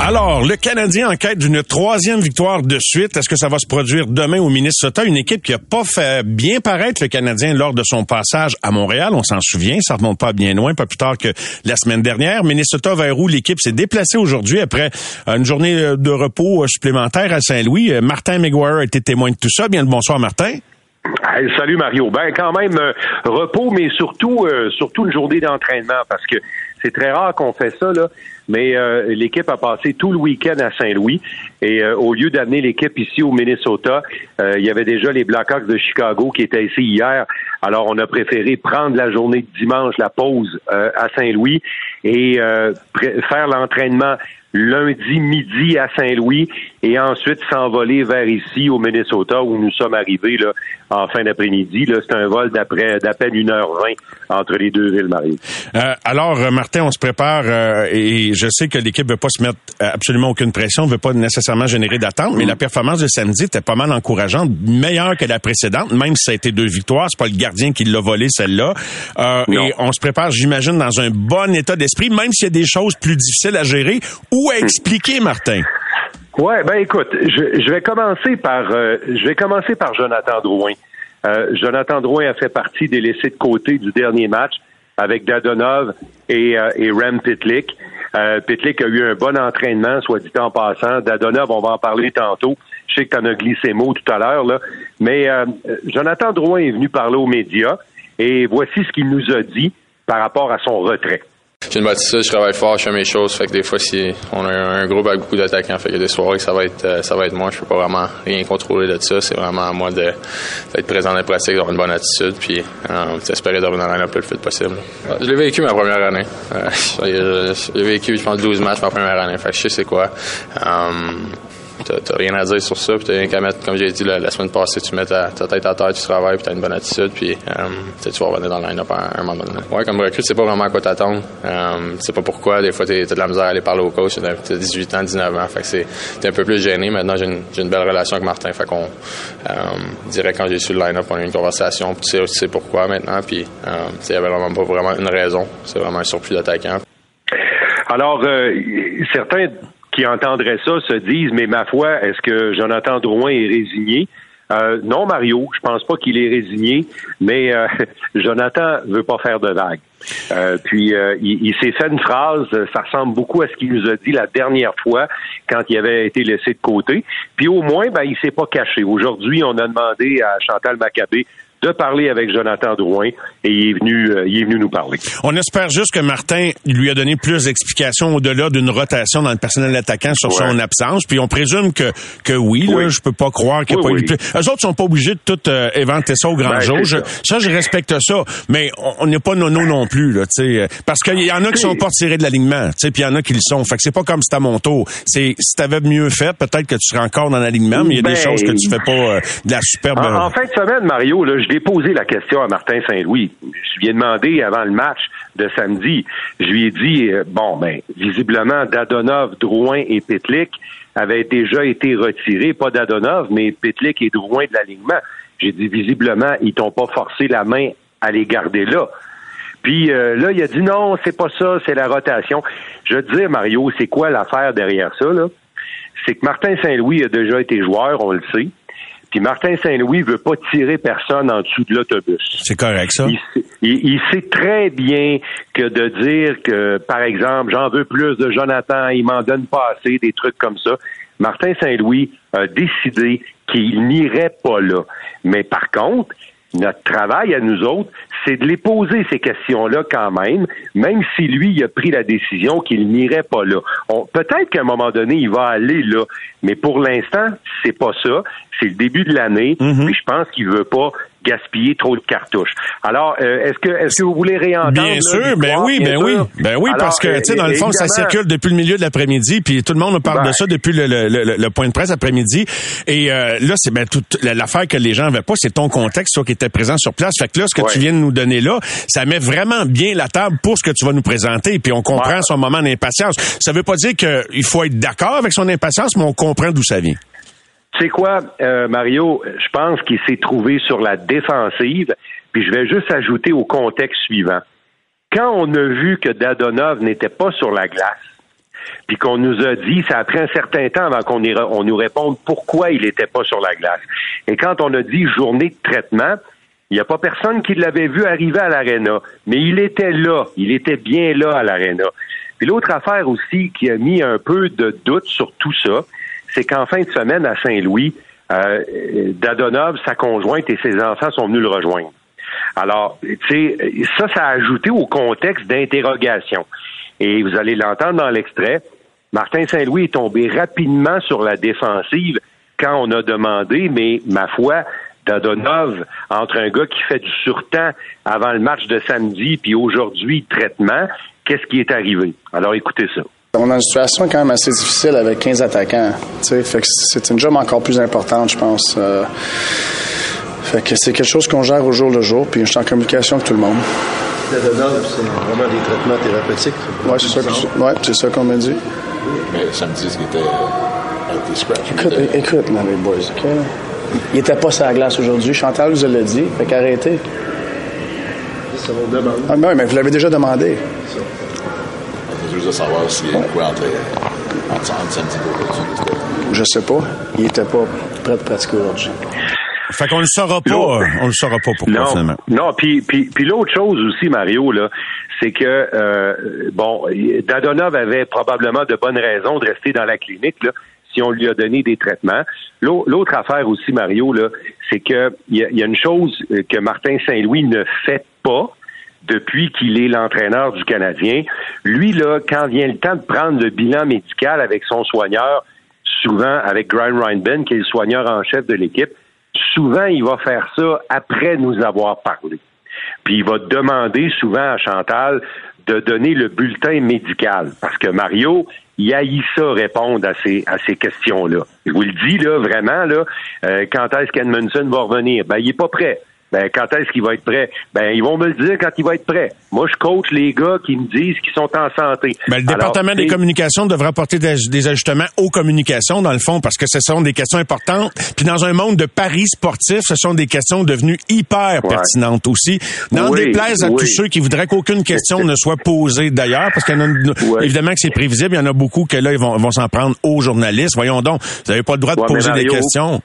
Alors, le Canadien en quête d'une troisième victoire de suite. Est-ce que ça va se produire demain au Minnesota? Une équipe qui a pas fait bien paraître le Canadien lors de son passage à Montréal. On s'en souvient. Ça remonte pas bien loin, pas plus tard que la semaine dernière. Minnesota vers où l'équipe s'est déplacée aujourd'hui après une journée de repos supplémentaire à Saint-Louis? Martin McGuire a été témoin de tout ça. Bien le bonsoir, Martin. salut Mario. Ben quand même euh, repos, mais surtout euh, surtout une journée d'entraînement parce que c'est très rare qu'on fait ça là mais euh, l'équipe a passé tout le week-end à Saint-Louis et euh, au lieu d'amener l'équipe ici au Minnesota, euh, il y avait déjà les Blackhawks de Chicago qui étaient ici hier. Alors on a préféré prendre la journée de dimanche, la pause à Saint-Louis et faire l'entraînement lundi midi à Saint-Louis et ensuite s'envoler vers ici au Minnesota où nous sommes arrivés là, en fin d'après-midi. C'est un vol d'après d'à peine 1h20 entre les deux villes, Marie. Euh, alors, Martin, on se prépare euh, et je sais que l'équipe veut pas se mettre absolument aucune pression, veut pas nécessairement générer d'attente, mais la performance de samedi était pas mal encourageante, meilleure que la précédente, même si ça a été deux victoires. C'est pas le gardien qui l'a volé celle-là. Euh, et on se prépare, j'imagine, dans un bon état d'esprit, même s'il y a des choses plus difficiles à gérer ou à expliquer, Martin? Ouais, ben écoute, je, vais commencer par euh, je vais commencer par Jonathan Drouin. Euh, Jonathan Drouin a fait partie des laissés de côté du dernier match avec Dadonov et, euh, et Rem Pitlick. Pitlick a eu un bon entraînement, soit dit en passant. Dadonov, on va en parler tantôt. Je sais que tu en as glissé mot tout à l'heure, là. Mais Jonathan Drouin est venu parler aux médias et voici ce qu'il nous a dit par rapport à son retrait. J'ai une attitude, je travaille fort, je fais mes choses. Fait que des fois, si on a un groupe avec beaucoup d'attaquants, fait que des soirées, ça va être, euh, ça va être moi. Je peux pas vraiment rien contrôler de ça. C'est vraiment à moi d'être présent dans les pratiques, d'avoir une bonne attitude, puis euh, d'espérer de revenir dans le plus vite possible. Je l'ai vécu ma première année. Euh, j'ai vécu, je pense, 12 matchs ma première année. Fait que je sais c'est quoi. Euh, t'as rien à dire sur ça, puis t'as rien qu'à mettre, comme j'ai dit la, semaine passée, tu mets ta, tête à terre, tu travailles, puis t'as une bonne attitude, puis euh, tu vas revenir dans le line-up à, un moment donné. Ouais, comme recrue, c'est pas vraiment à quoi t'attendre. Euh, c'est pas pourquoi, des fois, t'as de la misère à aller parler au coach, t'as 18 ans, 19 ans, fait que c'est, t'es un peu plus gêné. Maintenant, j'ai une, une, belle relation avec Martin, fait qu'on euh, dirait quand j'ai su le line-up, on a eu une conversation, tu sais, tu sais pourquoi maintenant, puis euh, il y avait vraiment pas vraiment une raison, c'est vraiment un surplus d'attaquants. Alors, euh, certains qui entendraient ça se disent, mais ma foi, est-ce que Jonathan Drouin est résigné? Euh, non, Mario, je pense pas qu'il est résigné, mais euh, Jonathan veut pas faire de vagues. Euh, puis euh, il, s'est fait une phrase, ça ressemble beaucoup à ce qu'il nous a dit la dernière fois quand il avait été laissé de côté. Puis au moins, ben il s'est pas caché. Aujourd'hui, on a demandé à Chantal Maccabé de parler avec Jonathan Drouin et il est venu, euh, il est venu nous parler. On espère juste que Martin lui a donné plus d'explications au-delà d'une rotation dans le personnel attaquant sur son absence. Puis on présume que que oui, là, je peux pas croire qu'il n'y a pas eu plus. Eux autres sont pas obligés de tout euh, éventer ça au grand ben, jour. ça, je respecte ça, mais on n'est pas nono non plus, là, sais, parce qu'il y en a qui sont pas tirés de l'alignement, puis il y en a qui le sont. Fait que c'est pas comme si à mon tour. C'est si t'avais mieux fait, peut-être que tu serais encore dans l'alignement, mais il y a des ben, choses que tu fais pas euh, de la superbe. En, fin de semaine, Mario, là, je j'ai posé la question à Martin Saint-Louis. Je lui ai demandé avant le match de samedi, je lui ai dit, euh, bon, ben, visiblement, Dadonov, Drouin et Petlik avaient déjà été retirés, pas Dadonov, mais Petlik et Drouin de l'alignement. J'ai dit, visiblement, ils t'ont pas forcé la main à les garder là. Puis euh, là, il a dit non, c'est pas ça, c'est la rotation. Je veux dire, Mario, c'est quoi l'affaire derrière ça, là? C'est que Martin Saint-Louis a déjà été joueur, on le sait. Puis Martin Saint-Louis veut pas tirer personne en dessous de l'autobus. C'est correct, ça. Il, sait très bien que de dire que, par exemple, j'en veux plus de Jonathan, il m'en donne pas assez, des trucs comme ça. Martin Saint-Louis a décidé qu'il n'irait pas là. Mais par contre, notre travail à nous autres, c'est de les poser ces questions-là quand même, même si lui, il a pris la décision qu'il n'irait pas là. Peut-être qu'à un moment donné, il va aller là, mais pour l'instant, c'est pas ça. C'est le début de l'année, mm puis je pense qu'il veut pas gaspiller trop de cartouches. Alors, euh, est-ce que est-ce que vous voulez réentendre Bien sûr, ben oui, ben oui, ben oui, parce que tu sais dans le fond ça circule depuis le milieu de l'après-midi, puis tout le monde nous parle de ben. ça depuis le, le, le, point de presse après-midi. Et euh, là, c'est ben toute l'affaire que les gens avaient pas, c'est ton contexte, toi qui étais présent sur place. Fait que là, ce que tu viens de nous donner là, ça met vraiment bien la table pour ce que tu vas nous présenter. Puis on comprend son moment d'impatience. Ça veut pas dire qu'il faut être d'accord avec son impatience, mais on comprend d'où ça vient. Sais quoi, euh, Mario, je pense qu'il s'est trouvé sur la défensive, puis je vais juste ajouter au contexte suivant. Quand on a vu que Dadonov n'était pas sur la glace, puis qu'on nous a dit, ça a pris un certain temps avant qu'on on nous réponde pourquoi il n'était pas sur la glace. Et quand on a dit journée de traitement, il n'y a pas personne qui l'avait vu arriver à l'aréna, mais il était là, il était bien là à l'aréna. Puis l'autre affaire aussi qui a mis un peu de doute sur tout ça, c'est qu'en fin de semaine à Saint-Louis, euh, Dadonov, sa conjointe et ses enfants sont venus le rejoindre. Alors, tu sais, ça, ça a ajouté au contexte d'interrogation. Et vous allez l'entendre dans l'extrait. Martin Saint-Louis est tombé rapidement sur la défensive quand on a demandé, mais ma foi, Dadonov, entre un gars qui fait du surtemps avant le match de samedi, puis aujourd'hui, traitement, qu'est-ce qui est arrivé? Alors écoutez ça. On a une situation quand même assez difficile avec 15 attaquants. Fait que c'est une job encore plus importante, je pense. Euh, fait que c'est quelque chose qu'on gère au jour le jour, puis je suis en communication avec tout le monde. C'est vraiment des traitements thérapeutiques. Oui, c'est ça, ouais, c'est ça qu'on m'a dit. Mais samedi, ce qui était avec des scratchs. Écoute, écoute, là, les boys, OK? Il était pas sur la glace aujourd'hui. Chantal vous l'a dit. Fait qu'arrêtez. Ça va demande. Ah, mais, mais vous l'avez déjà demandé. Juste de savoir s'il y a quoi entre, entre, entre samedi et aujourd'hui. Je sais pas. Il était pas prêt de pratiquer aujourd'hui. Fait qu'on le saura pas, on le saura pas pourquoi non, finalement. Non, puis puis, puis l'autre chose aussi, Mario là, c'est que euh, bon, Dadonov avait probablement de bonnes raisons de rester dans la clinique là, si on lui a donné des traitements. L'autre affaire aussi, Mario là, c'est que il y, y, a une chose que Martin Saint-Louis ne fait pas depuis qu'il est l'entraîneur du Canadien. Lui là, quand vient le temps de prendre le bilan médical avec son soigneur, souvent avec Brian Reinben, qui est le soigneur en chef de l'équipe souvent, il va faire ça après nous avoir parlé. Puis il va demander souvent à Chantal de donner le bulletin médical. Parce que Mario, il haït ça répondre à ces, à ces questions-là. Je vous le dis, là, vraiment, là, euh, quand est-ce qu'Edmondson va revenir? Ben, il est pas prêt. Ben, quand est-ce qu'il va être prêt? Ben, ils vont me le dire quand il va être prêt. Moi, je coach les gars qui me disent qu'ils sont en santé. Ben, le département Alors, des communications devrait apporter des, des ajustements aux communications, dans le fond, parce que ce sont des questions importantes. Puis dans un monde de paris sportifs, ce sont des questions devenues hyper pertinentes aussi. N'en Oui, déplaise à oui. tous ceux qui voudraient qu'aucune question ne soit posée d'ailleurs, parce qu'il y en a, Ouais. évidemment que c'est prévisible, il y en a beaucoup que là, ils vont, vont s'en prendre aux journalistes. Voyons donc, vous n'avez pas le droit de Ouais, poser des questions.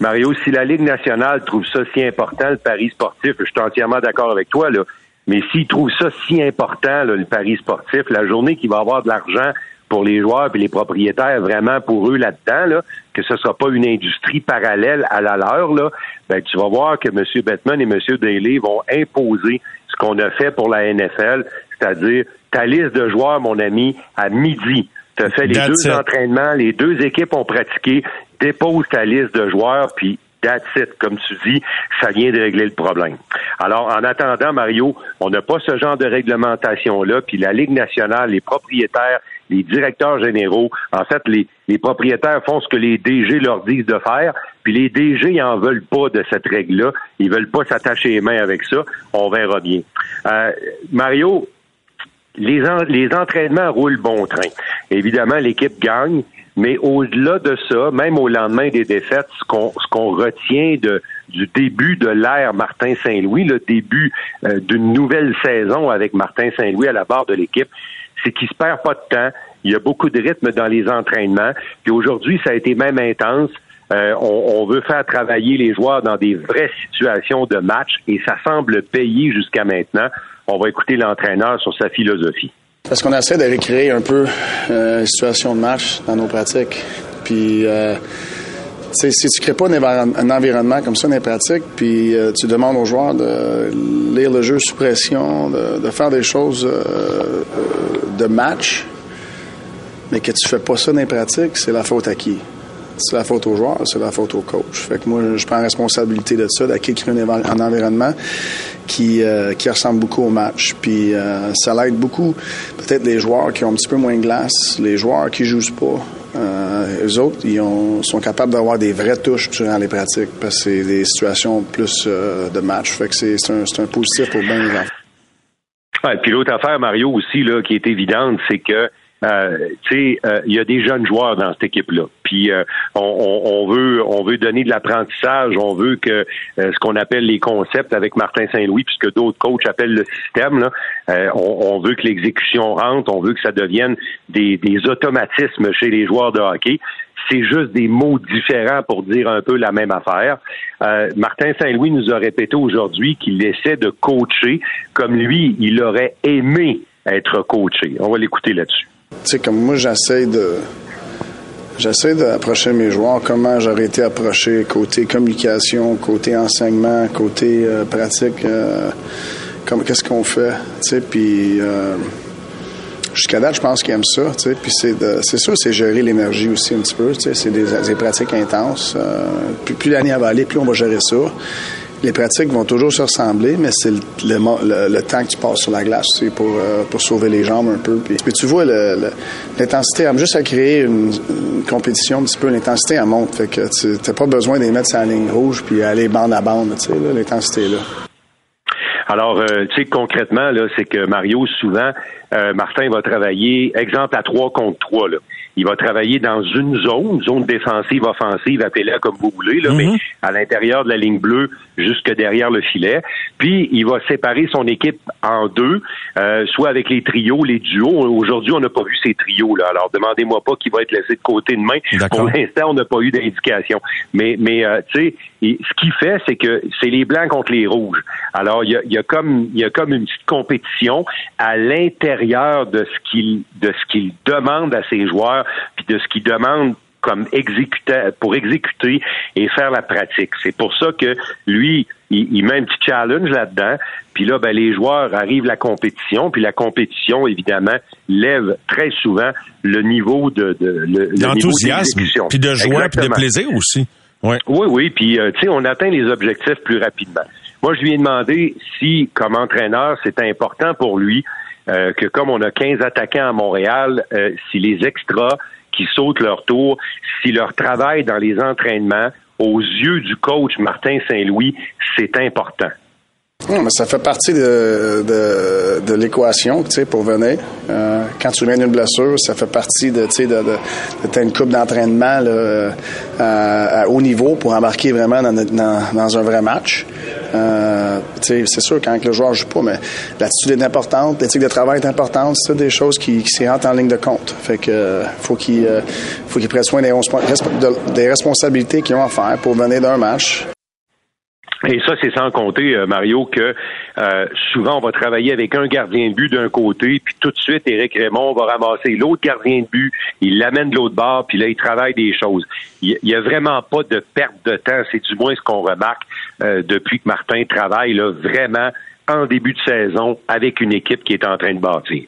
Mario, si la Ligue nationale trouve ça si important, le pari sportif, je suis entièrement d'accord avec toi, là, mais s'ils trouvent ça si important, là, le pari sportif, la journée qu'il va avoir de l'argent pour les joueurs et les propriétaires vraiment pour eux là-dedans, là, que ce sera pas une industrie parallèle à la leur, là, ben, tu vas voir que M. Bettman et M. Daly vont imposer ce qu'on a fait pour la NFL, c'est-à-dire ta liste de joueurs, mon ami, à midi. Tu as fait les That's deux it. entraînements, les deux équipes ont pratiqué, dépose ta liste de joueurs, puis that's it, comme tu dis, ça vient de régler le problème. Alors, en attendant, Mario, on n'a pas ce genre de réglementation-là, puis la Ligue nationale, les propriétaires, les directeurs généraux, en fait, les, les propriétaires font ce que les DG leur disent de faire, puis les DG, ils en veulent pas de cette règle-là, ils veulent pas s'attacher les mains avec ça, on verra bien. Euh, Mario, les, les entraînements roulent bon train. Évidemment, l'équipe gagne, mais au-delà de ça, même au lendemain des défaites, ce qu'on ce qu'on retient de, du début de l'ère Martin Saint-Louis, le début euh, d'une nouvelle saison avec Martin Saint-Louis à la barre de l'équipe, c'est qu'il se perd pas de temps. Il y a beaucoup de rythme dans les entraînements. Puis aujourd'hui, ça a été même intense. Euh, on, on veut faire travailler les joueurs dans des vraies situations de match et ça semble payer jusqu'à maintenant. On va écouter l'entraîneur sur sa philosophie. Parce qu'on essaie de recréer un peu euh, une situation de match dans nos pratiques. Puis, euh, si tu crées pas un environnement comme ça dans les pratiques, puis euh, tu demandes aux joueurs de lire le jeu sous pression, de, de faire des choses euh, euh, de match, mais que tu fais pas ça dans les pratiques, c'est la faute à qui? C'est la faute aux joueurs, c'est la faute au coach. Fait que moi, je prends responsabilité de ça, créer un, environnement qui, euh, qui ressemble beaucoup au match. Puis euh, ça l'aide beaucoup, peut-être les joueurs qui ont un petit peu moins de glace, les joueurs qui jouent pas. Euh, eux autres, ils ont- sont capables d'avoir des vraies touches durant les pratiques parce que c'est des situations plus euh, de match. Fait que c'est un, un positif pour bien les enfants. Ouais, puis l'autre affaire, Mario, aussi, là, qui est évidente, c'est que euh, tu sais, euh, il y a des jeunes joueurs dans cette équipe-là. Puis on, on, veut on veut donner de l'apprentissage, on veut que ce qu'on appelle les concepts avec Martin Saint-Louis, puisque d'autres coachs appellent le système, là, on, on, veut que l'exécution rentre, on veut que ça devienne des, des automatismes chez les joueurs de hockey c'est juste des mots différents pour dire un peu la même affaire. Euh, Martin Saint-Louis nous a répété aujourd'hui qu'il essaie de coacher comme lui, il aurait aimé être coaché. On va l'écouter là-dessus. Tu sais, comme moi, j'essaie de. J'essaie d'approcher mes joueurs comment j'aurais été approché côté communication, côté enseignement, côté euh, pratique, euh, qu'est-ce qu'on fait, tu sais, puis Jusqu'à date, je pense qu'ils aiment ça, tu sais. Puis c'est, sûr, c'est gérer l'énergie aussi un petit peu, tu sais. C'est des, pratiques intenses. Euh, plus l'année va aller, plus on va gérer ça. Les pratiques vont toujours se ressembler, mais c'est le, le, temps que tu passes sur la glace, tu sais, pour, euh, pour sauver les jambes un peu. Puis, tu vois, l'intensité, juste à créer une, compétition un petit peu, l'intensité, elle monte. Fait que tu n'as pas besoin de les mettre ligne rouge puis aller bande à bande, tu sais, l'intensité là. Alors, euh, tu sais, concrètement, là, c'est que Mario, souvent, euh, Martin va travailler, exemple, à 3 contre 3, là. Il va travailler dans une zone, zone défensive, offensive, appelez-la comme vous voulez, là, mais mhm. à l'intérieur de la ligne bleue, jusque derrière le filet. Puis, il va séparer son équipe en deux, euh, soit avec les trios, les duos. Aujourd'hui, on n'a pas vu ces trios, là. Alors, demandez-moi pas qui va être laissé de côté demain. Pour l'instant, on n'a pas eu d'indication. Mais, mais tu sais, ce qu'il fait, c'est que c'est les blancs contre les rouges. Alors, il y a, y a, comme il y a comme une petite compétition à l'intérieur de ce qu'il de ce qu'il demande à ses joueurs, puis de ce qu'il demande comme exécuter pour exécuter et faire la pratique. C'est pour ça que lui, il, met un petit challenge là-dedans. Puis là, ben, les joueurs arrivent à la compétition, puis la compétition, évidemment, lève très souvent le niveau de, de l'enthousiasme, puis de joie, puis de plaisir aussi. Oui, oui, puis euh, tu sais, on atteint les objectifs plus rapidement. Moi, je lui ai demandé si, comme entraîneur, c'était important pour lui euh, que comme on a 15 attaquants à Montréal, euh, si les extras qui sautent leur tour, si leur travail dans les entraînements, aux yeux du coach Martin Saint-Louis, c'est important. Mais ça fait partie de, de, de l'équation, tu sais, pour venir. Euh, quand tu viens d'une blessure, ça fait partie de, tu sais, de, de, une coupe d'entraînement là, à, haut niveau pour embarquer vraiment dans, dans, dans un vrai match. Euh, c'est sûr quand le joueur joue pas, mais l'attitude est importante, l'éthique de travail est importante, c'est des choses qui, qui s'y rentrent en ligne de compte. Fait que faut qu'il euh, faut qu'il prenne soin des, des responsabilités qu'ils ont à faire pour venir d'un match. Et ça, c'est sans compter, euh, Mario, que euh, souvent on va travailler avec un gardien de but d'un côté, puis tout de suite, Éric Raymond va ramasser l'autre gardien de but, il l'amène de l'autre bord, puis là, il travaille des choses. Il n'y a vraiment pas de perte de temps, c'est du moins ce qu'on remarque euh, depuis que Martin travaille là, vraiment en début de saison avec une équipe qui est en train de bâtir.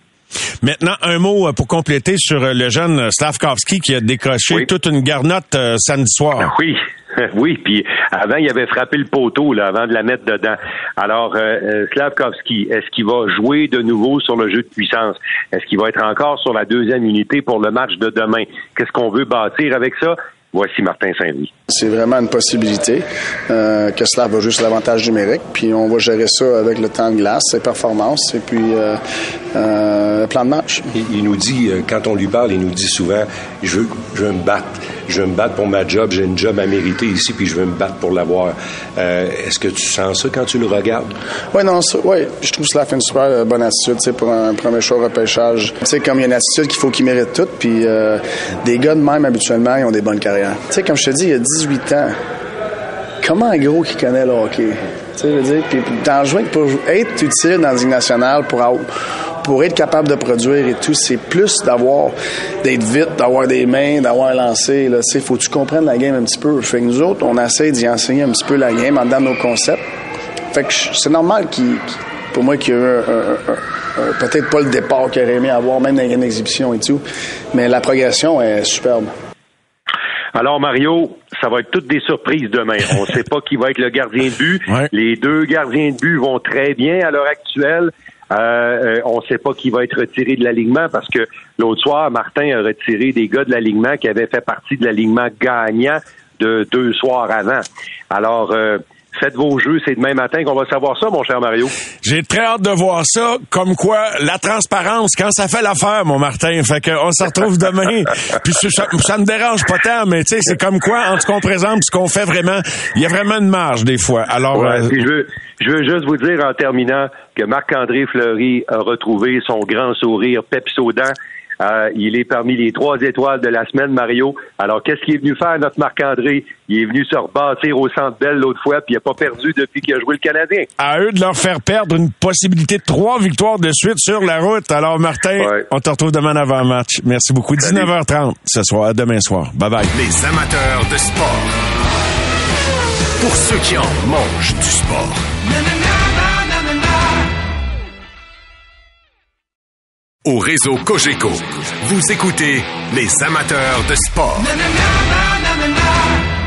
Maintenant, un mot pour compléter sur le jeune Slavkovski qui a décroché toute une garnotte samedi soir. Oui, oui, puis avant, il avait frappé le poteau là, avant de la mettre dedans. Alors, euh, euh, Slavkovski, est-ce qu'il va jouer de nouveau sur le jeu de puissance? Est-ce qu'il va être encore sur la deuxième unité pour le match de demain? Qu'est-ce qu'on veut bâtir avec ça? Voici Martin Saint-Louis. C'est vraiment une possibilité euh, que cela va juste l'avantage numérique, puis on va gérer ça avec le temps de glace, ses performances et puis euh, euh, le plan de match. Il, nous dit, quand on lui parle, il nous dit souvent, je veux, je veux me battre, je veux me battre pour ma job, j'ai une job à mériter ici, puis je veux me battre pour l'avoir. Est-ce que tu sens ça quand tu le regardes? Oui, non, oui, je trouve que fait une super bonne attitude, pour un premier choix repêchage. Tu sais, comme il y a une attitude qu'il faut qu'il mérite tout, puis des gars de même habituellement, ils ont des bonnes carrières. Tu sais, comme je te dis, il y a 18 ans. Comment un gros qui connaît le hockey? Tu sais, je veux dire, puis pour être utile dans une nationale, pour, pour être capable de produire et tout, c'est plus d'avoir, d'être vite, d'avoir des mains, d'avoir lancé, là. Tu sais, faut que tu comprennes la game un petit peu. Fait que nous autres, on essaie d'y enseigner un petit peu la game en dedans nos concepts. Fait que c'est normal qu'il, pour moi, qu'il y ait eu peut-être pas le départ qu'il aurait aimé avoir, même dans une exhibition et tout, mais la progression est superbe. Alors, Mario, ça va être toutes des surprises demain. On ne sait pas qui va être le gardien de but. Les deux gardiens de but vont très bien à l'heure actuelle. Euh, euh, on ne sait pas qui va être retiré de l'alignement parce que l'autre soir, Martin a retiré des gars de l'alignement qui avaient fait partie de l'alignement gagnant de deux soirs avant. Alors, euh, faites vos jeux, c'est demain matin qu'on va savoir ça, mon cher Mario. J'ai très hâte de voir ça, comme quoi la transparence, quand ça fait l'affaire, mon Martin, fait qu'on se retrouve demain. Puis ça, ça me dérange pas tant, mais tu sais, c'est comme quoi, en tout cas, on présente ce qu'on fait vraiment, il y a vraiment une marge des fois. Alors, ouais, euh, je veux, je veux juste vous dire en terminant que Marc-André Fleury a retrouvé son grand sourire pepsodent euh, il est parmi les trois étoiles de la semaine, Mario. Alors, qu'est-ce qu'il est venu faire, notre Marc-André? Il est venu se rebâtir au centre belle l'autre fois, puis il n'a pas perdu depuis qu'il a joué le Canadien. À eux de leur faire perdre une possibilité de trois victoires de suite sur la route. Alors, Martin, on te retrouve demain avant match. Merci beaucoup. 19h30 ce soir, demain soir. Bye bye. Les amateurs de sport. Pour ceux qui en mangent du sport. Au réseau Cogeco. Vous écoutez les amateurs de sport.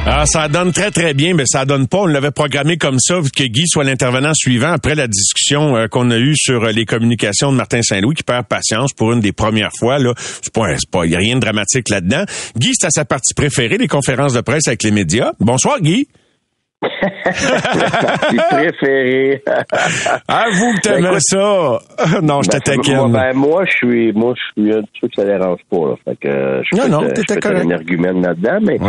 Ah, ça donne très très bien, mais ça donne pas. On l'avait programmé comme ça, que Guy soit l'intervenant suivant après la discussion euh, qu'on a eue sur euh, les communications de Martin Saint-Louis qui perd patience pour une des premières fois. Là, c'est pas, pas, y a rien de dramatique là-dedans. Guy, c'est à sa partie préférée, les conférences de presse avec les médias. Bonsoir, Guy. ah, vous que t'aimais ben, ça. non, je ben, moi, ben, moi, je suis, moi, je suis un truc que ça dérange pas, là. Fait que, je non, non, t'étais un argument là-dedans, mais,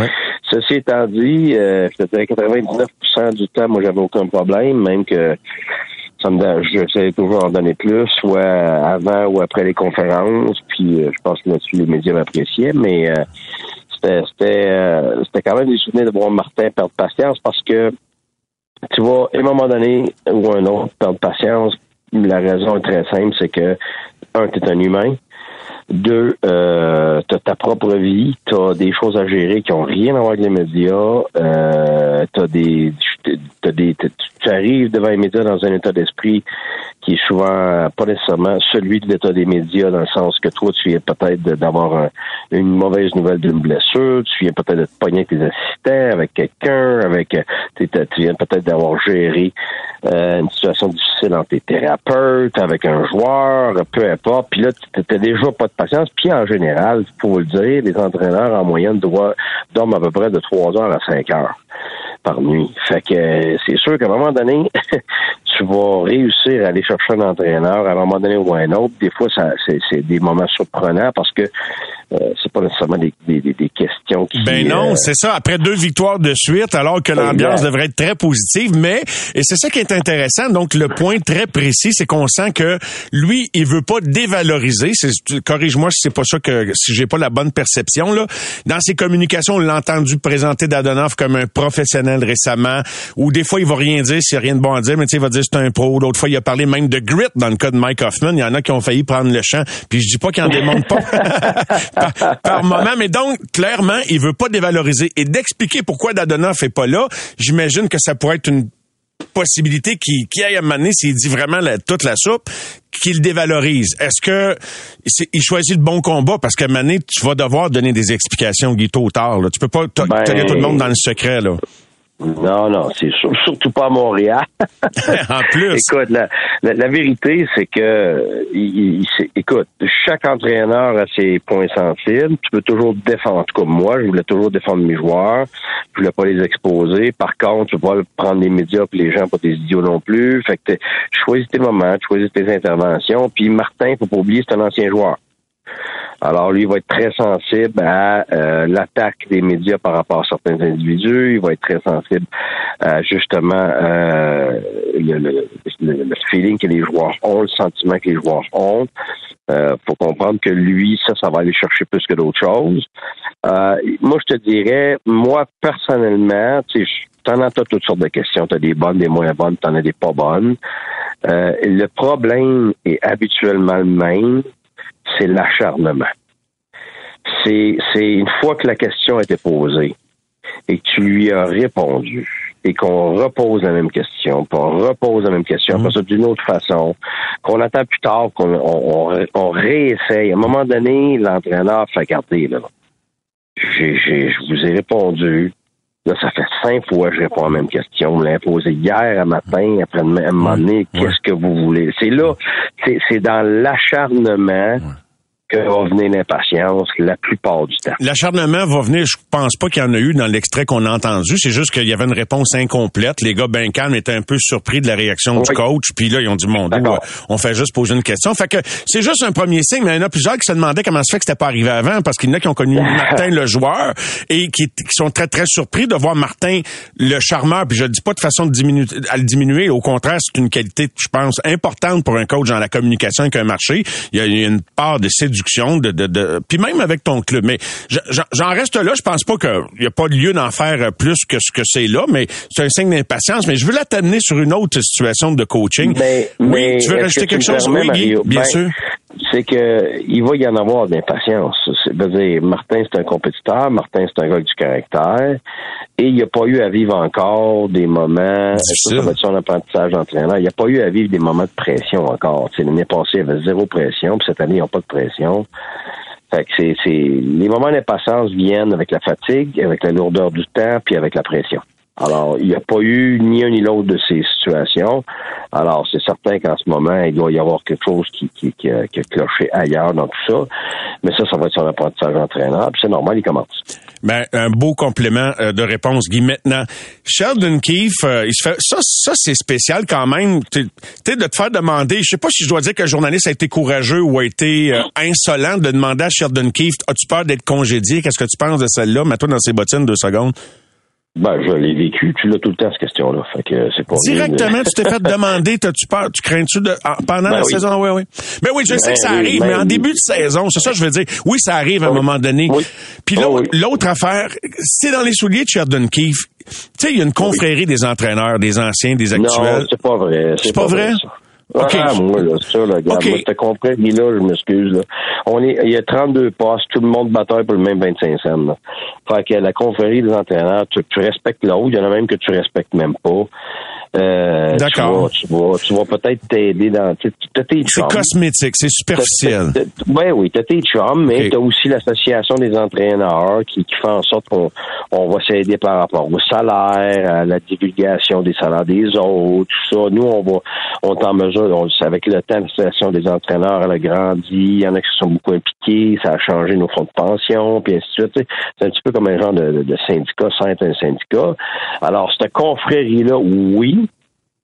ceci étant dit, euh, je te dirais 99% du temps, moi, j'avais aucun problème, même que, ça me j'essaie toujours en donner plus, soit avant ou après les conférences, puis euh, je pense que là-dessus, les médias m'appréciaient, mais, euh, c'était euh, c'était quand même des souvenirs de voir Martin perdre patience parce que tu vois, à un moment donné ou un autre perdre patience, la raison est très simple, c'est que un, tu es un humain. Deux, euh, tu as ta propre vie, tu as des choses à gérer qui ont rien à voir avec les médias, euh, t'as des, t'as des, tu arrives devant les médias dans un état d'esprit qui est souvent pas nécessairement celui de l'état des médias, dans le sens que toi, tu viens peut-être d'avoir une mauvaise nouvelle d'une blessure, tu viens peut-être de te pogner avec tes assistants, avec quelqu'un, avec tu viens peut-être d'avoir géré euh, une situation difficile entre tes thérapeutes, avec un joueur, peu importe. Puis là, tu n'as déjà pas de Puis en général, pour le dire, les entraîneurs en moyenne dorment à peu près de 3 heures à 5 heures par nuit. Fait que c'est sûr qu'à un moment donné, tu vas réussir à aller chercher un entraîneur à un moment donné ou un autre. Des fois, ça, c'est, des moments surprenants parce que euh, c'est pas nécessairement des, questions qui. Ben non, euh, c'est ça. Après deux victoires de suite, alors que l'ambiance devrait être très positive, mais et c'est ça qui est intéressant. Donc le point très précis, c'est qu'on sent que lui, il veut pas dévaloriser. Corrige-moi si c'est pas ça que si j'ai pas la bonne perception là. Dans ses communications, on l'a entendu présenter Dadonoff comme un professionnel récemment, ou des fois il va rien dire s'il a rien de bon à dire, mais tu sais, il va dire c'est un pro. D'autres fois, il a parlé même de grit dans le cas de Mike Hoffman. Il y en a qui ont failli prendre le champ. Puis je dis pas qu'il en démontre pas par, moment, mais donc clairement, il veut pas dévaloriser et d'expliquer pourquoi Dadonoff est pas là. J'imagine que ça pourrait être une possibilité qui, qui aille à mener s'il dit vraiment toute la soupe, qu'il dévalorise. Est-ce que il choisit le bon combat? Parce qu'à un tu vas devoir donner des explications, Guy, tôt ou tard. Là. Tu peux pas ben, tenir tout le monde dans le secret. là. Non, non, c'est surtout pas à Montréal. en plus. Écoute, la, la, vérité, c'est que, il, écoute, chaque entraîneur a ses points sensibles. Tu peux toujours défendre, comme moi, je voulais toujours défendre mes joueurs. Je voulais pas les exposer. Par contre, tu vas prendre les médias et les gens pas des idiots non plus. Fait que choisis tes moments, choisis tes interventions. Puis Martin, faut pas oublier, c'est un ancien joueur. Alors, lui, il va être très sensible à euh, l'attaque des médias par rapport à certains individus. Il va être très sensible à justement euh, le, feeling que les joueurs ont, le sentiment que les joueurs ont. Euh, faut comprendre que lui, ça, ça va aller chercher plus que d'autres choses. Euh, moi, je te dirais, moi, personnellement, tu sais, t'en as toutes sortes de questions. T'as des bonnes, des moins bonnes, t'en as des pas bonnes. le problème est habituellement le même c'est l'acharnement. C'est, c'est une fois que la question a été posée et que tu lui as répondu et qu'on repose la même question, qu'on repose la même question, mmh. ça d'une autre façon, qu'on attend plus tard, qu'on on, réessaye. À un moment donné, l'entraîneur fait garder là. J'ai, je vous ai répondu. Là, ça fait cinq fois que je réponds à la même question. On l'a imposé hier à matin, après à un moment donné, qu'est-ce que vous voulez? C'est là, c'est, c'est dans l'acharnement que va venir l'impatience la plupart du temps. L'acharnement va venir, je pense pas qu'il y en a eu dans l'extrait qu'on a entendu. C'est juste qu'il y avait une réponse incomplète. Les gars ben calmes étaient un peu surpris de la réaction du coach. Puis là, ils ont dit, mon Dieu, on fait juste poser une question. Fait que c'est juste un premier signe, mais il y en a plusieurs qui se demandaient comment ça fait que c'était pas arrivé avant, parce qu'il y en a qui ont connu Martin le joueur et qui, sont très, très surpris de voir Martin le charmeur. Puis je dis pas de façon de diminuer, à le diminuer. Au contraire, c'est une qualité, je pense, importante pour un coach dans la communication avec un marché. Il y a, une part de séduction, de, de, de puis même avec ton club. Mais j'en reste là. Je pense pas qu'il y a pas de lieu d'en faire plus que ce que c'est là, mais c'est un signe d'impatience. Mais je veux la t'amener sur une autre situation de coaching. oui, tu veux rajouter quelque chose? Oui, Guy, bien ben, sûr c'est que il va y en avoir d'impatience. C'est-à-dire, Martin, c'est un compétiteur, Martin, c'est un gars du caractère, et il n'y a pas eu à vivre encore des moments, ça, ça son apprentissage d'entraîneur, il n'y a pas eu à vivre des moments de pression encore. L'année passée, il y avait zéro pression, puis cette année, ils n'ont pas de pression. Fait que c'est, les moments d'impatience viennent avec la fatigue, avec la lourdeur du temps, puis avec la pression. Alors, il n'y a pas eu ni un ni l'autre de ces situations. Alors, c'est certain qu'en ce moment, il doit y avoir quelque chose qui, qui, qui, a, cloché ailleurs dans tout ça. Mais ça, ça va être son apprentissage entraîneur. Puis c'est normal, il commence. Ben, un beau complément euh, de réponse, Guy. Maintenant, Sheldon Keefe, euh, il se fait ça, ça c'est spécial quand même. Tu sais, de te faire demander. Je sais pas si je dois dire que le journaliste a été courageux ou a été euh, insolent de demander à Sheldon Keefe, as-tu peur d'être congédié? Qu'est-ce que tu penses de celle-là? Mets-toi dans ses bottines deux secondes. Ben, je l'ai vécu. Tu l'as tout le temps, cette question-là. Fait que c'est pas Directement, tu t'es fait demander, t'as-tu peur, tu crains-tu de, pendant ben la saison? Oui, oui. Mais oui, je sais que ça ben arrive, mais en début de saison, c'est ça que je veux dire. Oui, ça arrive à un moment donné. Puis l'autre affaire, c'est dans les souliers de Sheridan Keefe. Tu sais, il y a une confrérie des entraîneurs, des anciens, des actuels. Non, c'est pas vrai. C'est pas, vrai? Ah, moi, là, ça, là, regarde, moi, je te comprends, là, je m'excuse, là. On est, il y a 32 postes, tout le monde bataille pour le même 25 cents, là. Fait que la confrérie des entraîneurs, tu, tu respectes l'autre, il y en a même que tu respectes même pas. Euh, D'accord. Tu vas, tu vas, peut-être t'aider dans. C'est cosmétique, c'est superficiel. Oui, oui, t'as tes chums, mais t'as aussi l'association des entraîneurs qui, qui fait en sorte qu'on on va s'aider par rapport au salaire, à la divulgation des salaires des autres, tout ça. Nous, on va, on est en mesure, on, avec le temps, l'association des entraîneurs, elle a grandi, il y en a qui sont beaucoup impliqués, ça a changé nos fonds de pension, puis ainsi de suite. C'est un petit peu comme un genre de, de syndicat sans être un syndicat. Alors, cette confrérie-là, oui,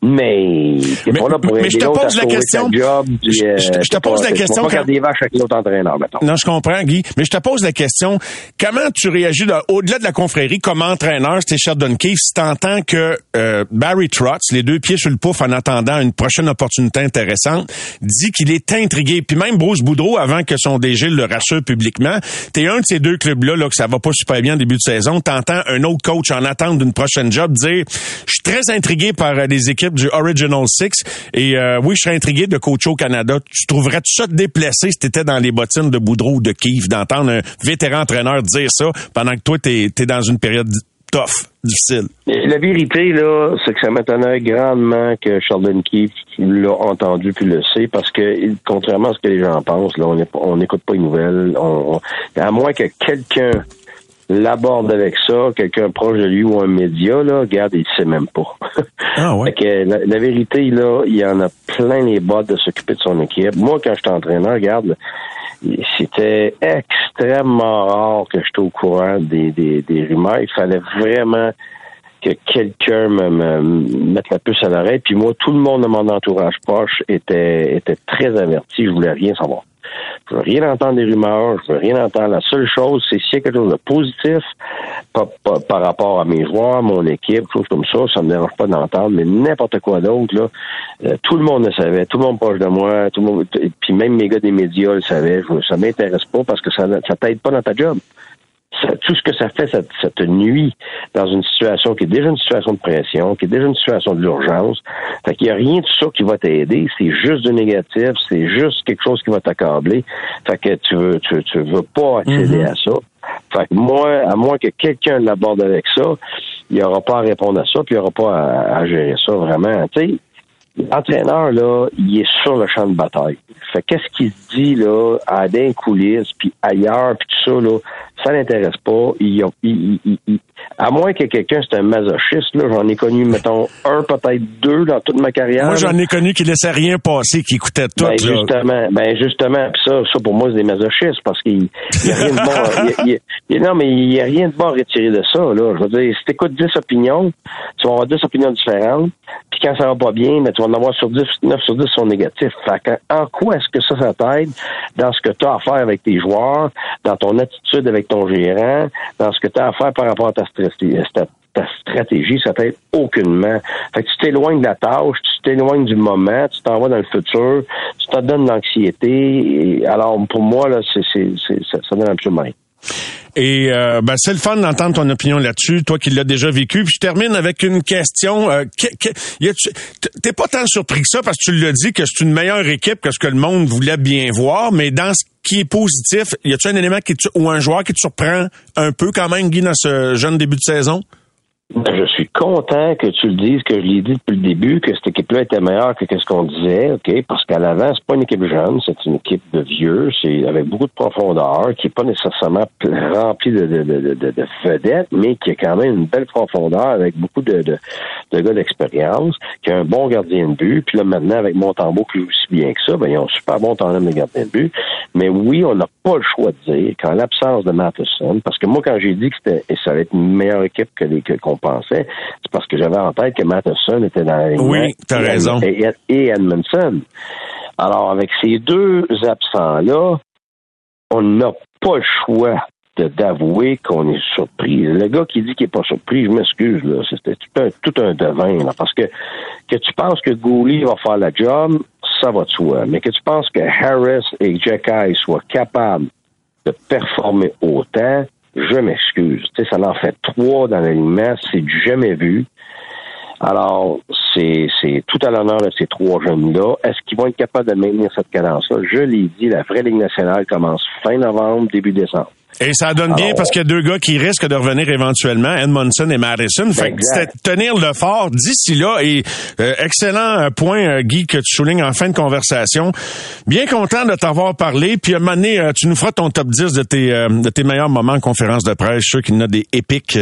mais mais, mais je te pose la question. Job, euh, je, te pose la question. Pas quand... des vaches avec l'autre entraîneur, mettons. Non, je comprends, Guy. Mais je te pose la question. Comment tu réagis au-delà de la confrérie comme entraîneur, c'était Sheldon Keefe, si t'entends que euh, Barry Trotz, les deux pieds sur le pouf en attendant une prochaine opportunité intéressante, dit qu'il est intrigué. Puis même Bruce Boudreau, avant que son DG le rassure publiquement, t'es un de ces deux clubs-là là, que ça va pas super bien en début de saison. T'entends un autre coach en attente d'une prochaine job dire, je suis très intrigué par euh, les équipes du Original Six. Et euh, oui, je serais intrigué de coacher au Canada. Tu trouverais tout ça déplacé si tu étais dans les bottines de Boudreau ou de Kiev, d'entendre un vétéran entraîneur dire ça pendant que toi, tu es, dans une période tough, difficile. La vérité, là, c'est que ça m'étonnerait grandement que Sheldon Keefe l'a entendu puis le sait, parce que, contrairement à ce que les gens pensent, là, on n'écoute pas les nouvelles. à moins que quelqu'un l'aborde avec ça, quelqu'un proche de lui ou un média, là, regarde, il sait même pas. Ah ouais. la, vérité, là, il y en a plein les bottes de s'occuper de son équipe. Moi, quand j'étais entraîneur, regarde, c'était extrêmement rare que j'étais au courant des, des, des rumeurs. Il fallait vraiment que quelqu'un me, me, mette la puce à l'oreille. Puis moi, tout le monde de mon entourage proche était, était très averti. Je voulais rien savoir. Je veux rien entendre des rumeurs, je veux rien entendre. La seule chose, c'est s'il y a quelque chose de positif par, rapport à mes joueurs, mon équipe, choses comme ça, ça me dérange pas d'entendre, mais n'importe quoi d'autre, là, euh, tout le monde le savait, tout le monde proche de moi, tout le monde, puis même mes gars des médias le savaient. ça m'intéresse pas parce que ça, ça t'aide pas dans ta job tout ce que ça fait, ça, te nuit dans une situation qui est déjà une situation de pression, qui est déjà une situation de l'urgence. Fait qu'il n'y a rien de ça qui va t'aider. C'est juste du négatif, c'est juste quelque chose qui va t'accabler. Fait que tu veux, tu, tu veux pas accéder mm-hmm. à ça. Fait que moi, à moins que quelqu'un l'aborde avec ça, il n'y aura pas à répondre à ça, puis il n'y aura pas à, gérer ça vraiment. Tu sais, l'entraîneur, là, il est sur le champ de bataille. Fait qu'est-ce qu'il se dit, là, à des coulisses, puis ailleurs, puis tout ça, là, ça l'intéresse pas. Il, il, il, À moins que quelqu'un, c'est un masochiste, là, j'en ai connu, mettons, un, peut-être deux dans toute ma carrière. Moi, j'en ai connu qui laissaient rien passer, qui écoutaient tout. Ben, justement, ben, justement, pis ça, ça, pour moi, c'est des masochistes, parce qu'il y a rien de bon, y a, y a, non, mais il y a rien de bon à retirer de ça, là. Je veux dire, si t'écoutes 10 opinions, tu vas avoir 10 opinions différentes, quand ça va pas bien, mais tu vas en avoir sur 10, 9 sur 10 sont négatifs. Fait en quoi est-ce que ça, ça t'aide dans ce que tu as à faire avec tes joueurs, dans ton attitude avec ton gérant, dans ce que tu as à faire par rapport à ta, stratégie, ça t'aide aucunement. Fait que tu t'éloignes de la tâche, tu t'éloignes du moment, tu t'en vas dans le futur, tu te donnes l'anxiété. Alors, pour moi, là, c'est, ça, ça donne absolument rien. Et euh, ben, c'est le fun d'entendre ton opinion là-dessus, toi qui l'as déjà vécu. Puis je termine avec une question. Euh, T'es pas tant surpris que ça parce que tu l'as dit que c'est une meilleure équipe que ce que le monde voulait bien voir, mais dans ce qui est positif, y a-tu un élément qui ou un joueur qui te surprend un peu quand même, Guy, dans ce jeune début de saison? Ben, je suis content que tu le dises, que je l'ai dit depuis le début, que cette équipe-là était meilleure que ce qu'on disait, OK? Parce qu'à l'avant, c'est pas une équipe jeune, c'est une équipe de vieux, c'est avec beaucoup de profondeur, qui est pas nécessairement remplie de, de, de, de, vedettes, mais qui a quand même une belle profondeur avec beaucoup de, de, de gars d'expérience, qui a un bon gardien de but. Puis là, maintenant, avec Montembeau qui joue aussi bien que ça, ben, ils ont un super bon tandem de gardien de but. Mais oui, on n'a pas le choix de dire qu'en l'absence de Matheson, parce que moi, quand j'ai dit que c'était, ça allait être une meilleure équipe que les, qu'on pensait, c'est parce que j'avais en tête que Matheson était dans la Oui, t'as raison. Et, et Edmondson. Alors, avec ces deux absents-là, on n'a pas le choix d'avouer qu'on est surpris. Le gars qui dit qu'il n'est pas surpris, je m'excuse, là, c'était tout un, tout un devin, là, parce que que tu penses que Gouli va faire la job, ça va de soi. Mais que tu penses que Harris et Jekai soient capables de performer autant, je m'excuse. Tu sais, ça en fait trois dans l'alignement, c'est jamais vu. Alors, c'est, c'est tout à l'honneur de ces trois jeunes-là. Est-ce qu'ils vont être capables de maintenir cette cadence-là? Je l'ai dit, la vraie Ligue nationale commence fin novembre, début décembre. Et ça donne bien parce qu'il y a deux gars qui risquent de revenir éventuellement, Edmondson et Madison. Fait que tenir le fort d'ici là. Et euh, excellent euh, point, euh, Guy, que tu soulignes en fin de conversation. Bien content de t'avoir parlé. Puis à un moment donné, tu nous feras ton top 10 de tes, de tes meilleurs moments en conférence de presse. Je suis sûr qu'il y en a des épiques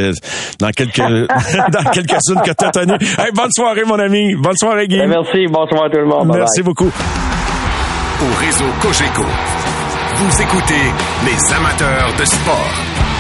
dans quelques dans quelques-unes que tu as tenues. Hey, bonne soirée, mon ami. Bonne soirée, Guy. Ben, merci. Bonsoir à tout le monde. Merci beaucoup. Au réseau Cogeco. Vous écoutez les amateurs de sport.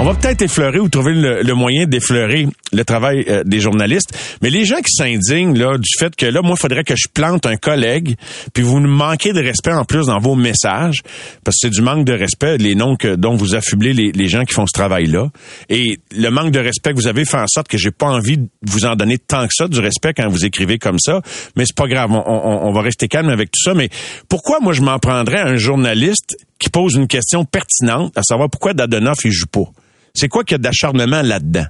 On va peut-être effleurer ou trouver le, moyen d'effleurer le travail euh, des journalistes, mais les gens qui s'indignent là du fait que là, moi, il faudrait que je plante un collègue, puis vous nous manquez de respect en plus dans vos messages, parce que c'est du manque de respect, les noms que, dont vous affublez les, les gens qui font ce travail-là, et le manque de respect que vous avez fait en sorte que j'ai pas envie de vous en donner tant que ça du respect quand vous écrivez comme ça, mais c'est pas grave, on, on, on va rester calme avec tout ça, mais pourquoi moi je m'en prendrais à un journaliste qui pose une question pertinente, à savoir pourquoi Dadonoff il joue pas? C'est quoi qu'il y a d'acharnement là-dedans?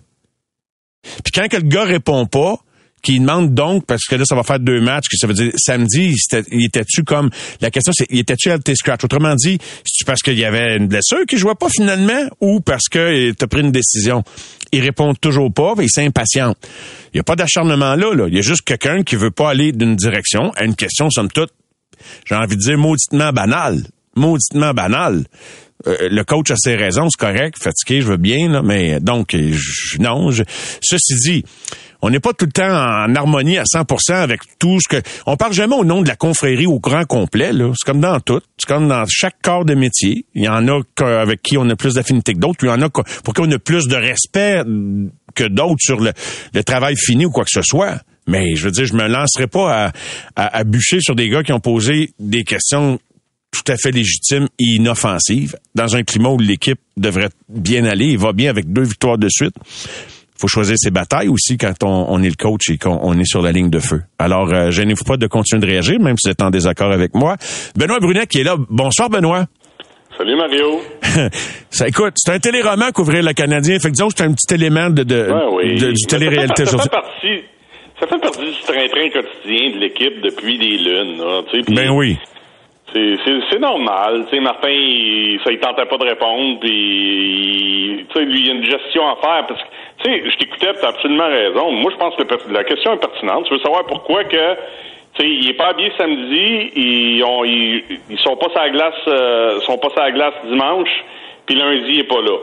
Puis quand que le gars répond pas, qui demande donc, parce que là, ça va faire deux matchs, que ça veut dire samedi, il était-tu comme. La question, c'est, il était-tu LT Scratch? Autrement dit, c'est parce qu'il y avait une blessure qui jouait pas finalement ou parce que t'as pris une décision? Il répond toujours pas, il s'impatiente. Il n'y a pas d'acharnement là, là. Il y a juste quelqu'un qui veut pas aller d'une direction à une question, somme toute, j'ai envie de dire mauditement banale. Mauditement banale. Euh, le coach a ses raisons, c'est correct, fatigué, je veux bien, là, mais donc, non. Je, ceci dit, on n'est pas tout le temps en harmonie à 100% avec tout ce que... On parle jamais au nom de la confrérie au grand complet, là. C'est comme dans tout. C'est comme dans chaque corps de métier. Il y en a avec qui on a plus d'affinité que d'autres. Il y en a pour qui on a plus de respect que d'autres sur le, travail fini ou quoi que ce soit. Mais je veux dire, je me lancerai pas à, à, à bûcher sur des gars qui ont posé des questions tout à fait légitime et inoffensive dans un climat où l'équipe devrait bien aller Il va bien avec deux victoires de suite. faut choisir ses batailles aussi quand on, est le coach et qu'on est sur la ligne de feu. Alors, euh, gênez-vous pas de continuer de réagir, même si vous êtes en désaccord avec moi. Benoît Brunet qui est là. Bonsoir, Benoît. Salut, Mario. ça, écoute, c'est un téléroman qu'ouvrir le Canadien. Fait que disons c'est un petit élément de, de, du télé-réalité. Ça, fait partie, ça fait partie du train-train quotidien de l'équipe depuis des lunes. Là, ben oui. C'est normal. Tu sais, Martin, il, ça, il tentait pas de répondre, puis tu sais, lui, il y a une gestion à faire. Parce que, tu sais, je t'écoutais, tu as absolument raison. Moi, je pense que la question est pertinente. Tu veux savoir pourquoi que, tu sais, il est pas habillé samedi, ils, ont, ils, sont pas la glace, euh, sont pas la glace dimanche, puis lundi, il n'est pas là.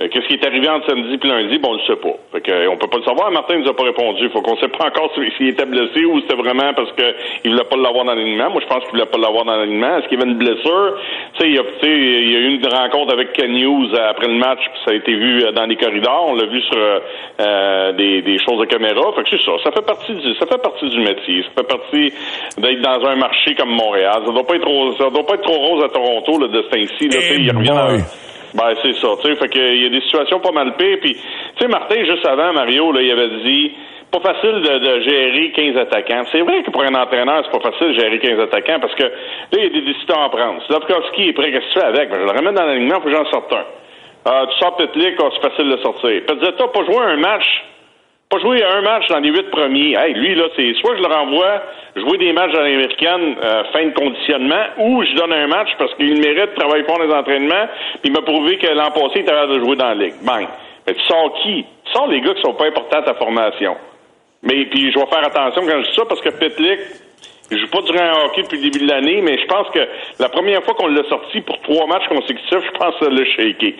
Euh, qu'est-ce qui est arrivé entre samedi et lundi? Bon, on le sait pas. Fait que, on peut pas le savoir. Martin nous a pas répondu. Faut qu'on sait pas encore s'il était blessé ou c'était vraiment parce qu'il voulait pas l'avoir dans l'alignement. Moi, je pense qu'il voulait pas l'avoir dans l'alignement. Est-ce qu'il y avait une blessure? Tu sais, il y a, il y a eu une rencontre avec Ken Hughes après le match, ça a été vu euh, dans les corridors. On l'a vu sur euh, des, des choses de caméra. Fait que c'est ça. Ça fait partie du, ça fait partie du métier. Ça fait partie d'être dans un marché comme Montréal. Ça doit pas être ça doit pas être trop rose à Toronto, là, de ce temps-ci. Là, il revient. Ben, c'est ça, tu sais, fait que, il y a des situations pas mal pires, puis, tu sais, Martin, juste avant, Mario, là, il avait dit, pas facile de, de gérer 15 attaquants. C'est vrai que pour un entraîneur, c'est pas facile de gérer 15 attaquants, parce que, là, il y a des décisions à prendre. Slavkovski est prêt, qu'est-ce que tu fais avec? Ben, je le remets dans l'alignement, faut que j'en sorte un. Euh, tu sors Petlik, oh, c'est facile de sortir. Pezzetta, pas joué un match pas joué un match dans les huit premiers. Hey, lui, là, c'est soit je le renvoie jouer des matchs dans l'américaine euh, fin de conditionnement, ou je donne un match parce qu'il mérite de travailler dans les entraînements, puis il m'a prouvé que l'an passé, il était de jouer dans la ligue. Bang. Mais tu sors qui? Tu sors les gars qui sont pas importants à ta formation. Mais puis je vais faire attention quand je dis ça parce que Petlik, il joue pas durant un hockey depuis le début de l'année, mais je pense que la première fois qu'on l'a sorti pour trois matchs consécutifs, je pense que ça l'a shaké.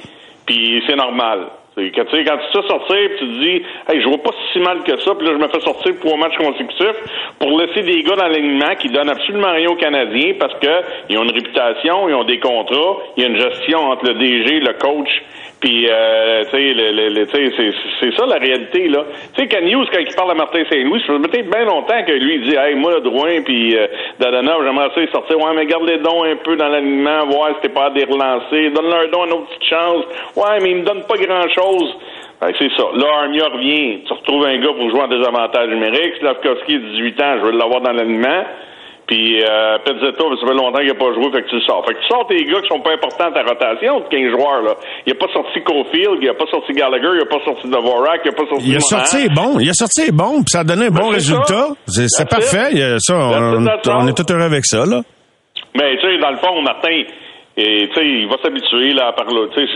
Puis c'est normal. Que, tu sais, quand tu te fais sortir, tu te dis, hey, je vois pas si mal que ça, puis là, je me fais sortir pour trois matchs consécutifs pour laisser des gars dans l'alignement qui donnent absolument rien aux Canadiens parce que ils ont une réputation, ils ont des contrats, il y a une gestion entre le DG, le coach, puis, euh, tu sais, c'est, ça la réalité, là. Tu sais, Ken Hughes, quand il parle à Martin Saint-Louis, ça fait peut-être bien longtemps que lui, dit, hey, moi, le Drouin, puis euh, Dadonov, j'aimerais ça les sortir. Ouais, mais garde les dons un peu dans l'alignement, voir si t'es pas à les relancer. Donne-leur don une autre petite chance. Ouais, mais il me donne pas grand-chose. C'est ça. Là, Armia revient. Tu retrouves un gars pour jouer en désavantage numérique. Slavkovski, 18 ans, je veux l'avoir dans l'alignement. Puis euh, Pezzetta, ça fait longtemps qu'il n'a pas joué, fait que tu le sors. Fait que tu sors tes gars qui sont pas importants à ta rotation de 15 joueurs. Là. Il a pas sorti Cofield, il a pas sorti Gallagher, il a pas sorti Dvorak, il a pas sorti Il a sorti bon, il a sorti bon, puis ça a donné un bon Ben, résultat. C'est parfait. ça, on, on est tout heureux avec ça, là. Mais tu sais, dans le fond, Martin, et tu sais, il va s'habituer là par là. Tu sais,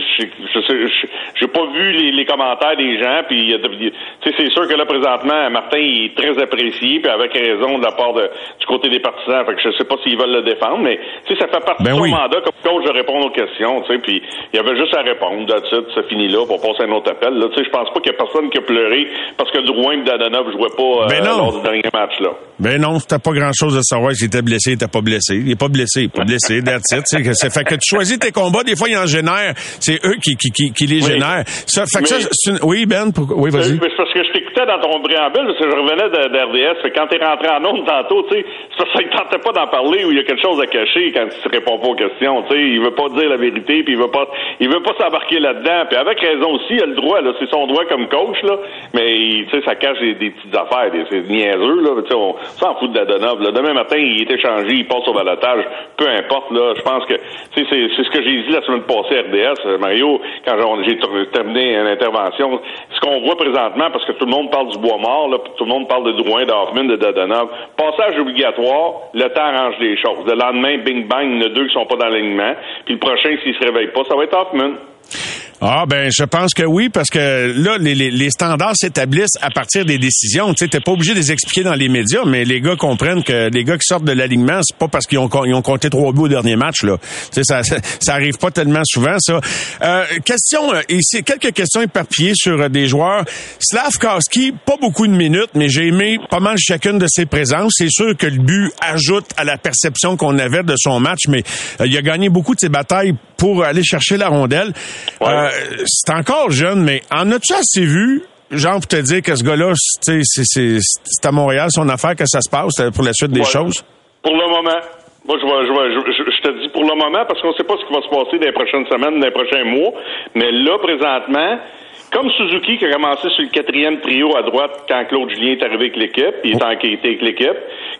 je- j'ai pas vu les, les commentaires des gens, puis tu sais, c'est sûr que là présentement, Martin il est très apprécié, puis avec raison de la part de, du côté des partisans. Fait que je sais pas s'ils veulent le défendre, mais tu sais, ça fait partie Ben de son oui. mandat comme coach de répondre aux questions. Tu sais, puis il y avait juste à répondre. It, ça finit là pour passer à un autre appel. Là, tu sais, je pense pas qu'il y a personne qui a pleuré parce que Drouin et Dadonov jouaient pas euh, Ben non. lors du dernier match là. Ben non, c'était pas grand-chose de savoir s'il était blessé, il était pas blessé. Il est pas blessé, il est pas blessé, that's it. C'est fait que tu choisis tes combats, des fois, ils en génèrent. C'est eux qui, qui, qui, qui les Oui. génèrent. Ça, fait que ça, Mais- une- Oui, Ben, pour- oui, vas-y. parce que je t'écoutais dans ton préambule, parce que je revenais d'RDS. Fait que quand t'es rentré en onde tantôt, tu sais, c'est parce tentait pas d'en parler ou il y a quelque chose à cacher quand tu réponds pas aux questions. Tu sais, il veut pas dire la vérité, puis il veut pas, il veut pas s'embarquer là-dedans. Puis avec raison aussi, il a le droit, là, c'est son droit comme coach, là. Mais tu sais, ça cache des, petites affaires, des, c'est niaiseux, là. Tu sais, on s'en fout de Dadonov. Là. Demain matin, il est échangé, il passe au balotage, peu importe. Là, je pense que, tu sais, c'est, c'est ce que j'ai dit la semaine passée à RDS, Mario, quand j'ai ter- terminé une intervention. Ce qu'on voit présentement, parce que tout le monde parle du bois mort, tout le monde parle de Drouin, d'Hoffman, de Dadonov. Passage obligatoire, le temps arrange les choses. Le lendemain, bing bang, il y en a deux qui sont pas dans l'alignement. Puis le prochain, s'il se réveille pas, ça va être Hoffman. Ah ben je pense que oui parce que là les, les, les standards s'établissent à partir des décisions. Tu sais t'es pas obligé de les expliquer dans les médias, mais les gars comprennent que les gars qui sortent de l'alignement c'est pas parce qu'ils ont ils ont compté trois buts au dernier match là. Tu sais ça, ça ça arrive pas tellement souvent ça. Euh, question euh, ici quelques questions éparpillées sur euh, des joueurs. Slavkowski pas beaucoup de minutes mais j'ai aimé pas mal chacune de ses présences. C'est sûr que le but ajoute à la perception qu'on avait de son match, mais euh, il a gagné beaucoup de ses batailles pour aller chercher la rondelle. Euh, c'est encore jeune, mais en as-tu assez vu, genre, pour te dire que ce gars-là, c'est- c'est c'est à Montréal, son affaire, que ça se passe euh, pour la suite des Ouais. choses? Pour le moment. Moi, je, vais- je, vais- je, je- je te dis pour le moment, parce qu'on ne sait pas ce qui va se passer dans les prochaines semaines, dans les prochains mois. Mais là, présentement, comme Suzuki qui a commencé sur le quatrième trio à droite quand Claude Julien est arrivé avec l'équipe, il est en qualité avec l'équipe.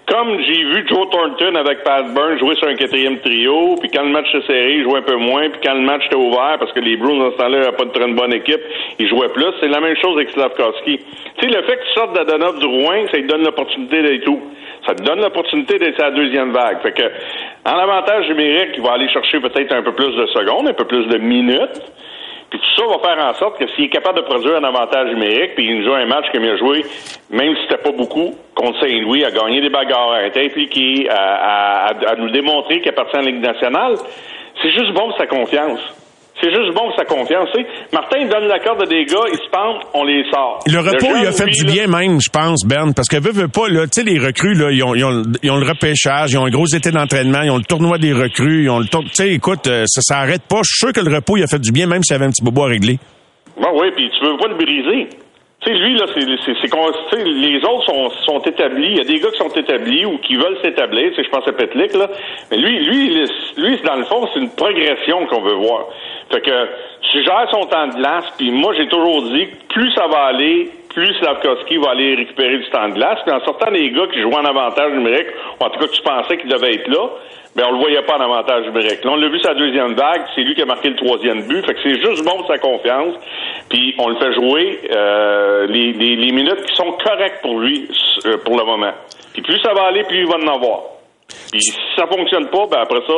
Comme j'ai vu Joe Thornton avec Pat Burns jouer sur un quatrième trio, puis quand le match s'est serré, il jouait un peu moins, puis quand le match était ouvert, parce que les Bruins, dans ce temps-là, n'avaient pas de très bonne équipe, ils jouaient plus. C'est la même chose avec Slavkovski. Tu sais, le fait que tu sortes d'Adonov du Rouen, ça lui donne l'opportunité d'être où? Ça te donne l'opportunité d'être à la deuxième vague. Fait que, en avantage numérique, il va aller chercher peut-être un peu plus de secondes, un peu plus de minutes. Puis tout ça va faire en sorte que s'il est capable de produire un avantage numérique, puis il joue un match comme il a joué, même si c'était pas beaucoup, contre Saint-Louis, à gagner des bagarres, à être impliqué, à, à- à nous démontrer qu'il appartient à la Ligue nationale, c'est juste bon pour sa confiance. C'est juste bon que sa confiance. Tu sais, Martin donne la corde à des gars, ils se pendent, on les sort. Le repos, il a fait du là, bien même, je pense, Bern, parce que veut, veut pas, là, tu sais, les recrues, là, ils ont, ils, ont, ils ont le repêchage, ils ont un gros été d'entraînement, ils ont le tournoi des recrues, ils ont le tour- tu sais, écoute, euh, ça s'arrête pas. Je suis sûr que le repos, il a fait du bien, même s'il y avait un petit bobo à régler. Ben oui, puis tu veux pas le briser. Tu sais, lui, là, c'est, les autres sont, sont établis. Il y a des gars qui sont établis ou qui veulent s'établir. Je pense à Petlik, là. Mais lui, lui, lui, dans le fond, c'est une progression qu'on veut voir. Fait que tu gères son temps de glace, puis moi, j'ai toujours dit plus ça va aller, plus Slavkovski va aller récupérer du temps de glace. Puis en sortant des gars qui jouent en avantage numérique, ou en tout cas, tu pensais qu'ils devaient être là, ben on le voyait pas en avantage numérique. Là, on l'a vu sa deuxième vague, c'est lui qui a marqué le troisième but. Fait que c'est juste bon pour sa confiance. Puis on le fait jouer euh, les, les, les minutes qui sont correctes pour lui euh, pour le moment. Puis plus ça va aller, plus il va en avoir. Puis si ça fonctionne pas, ben après ça,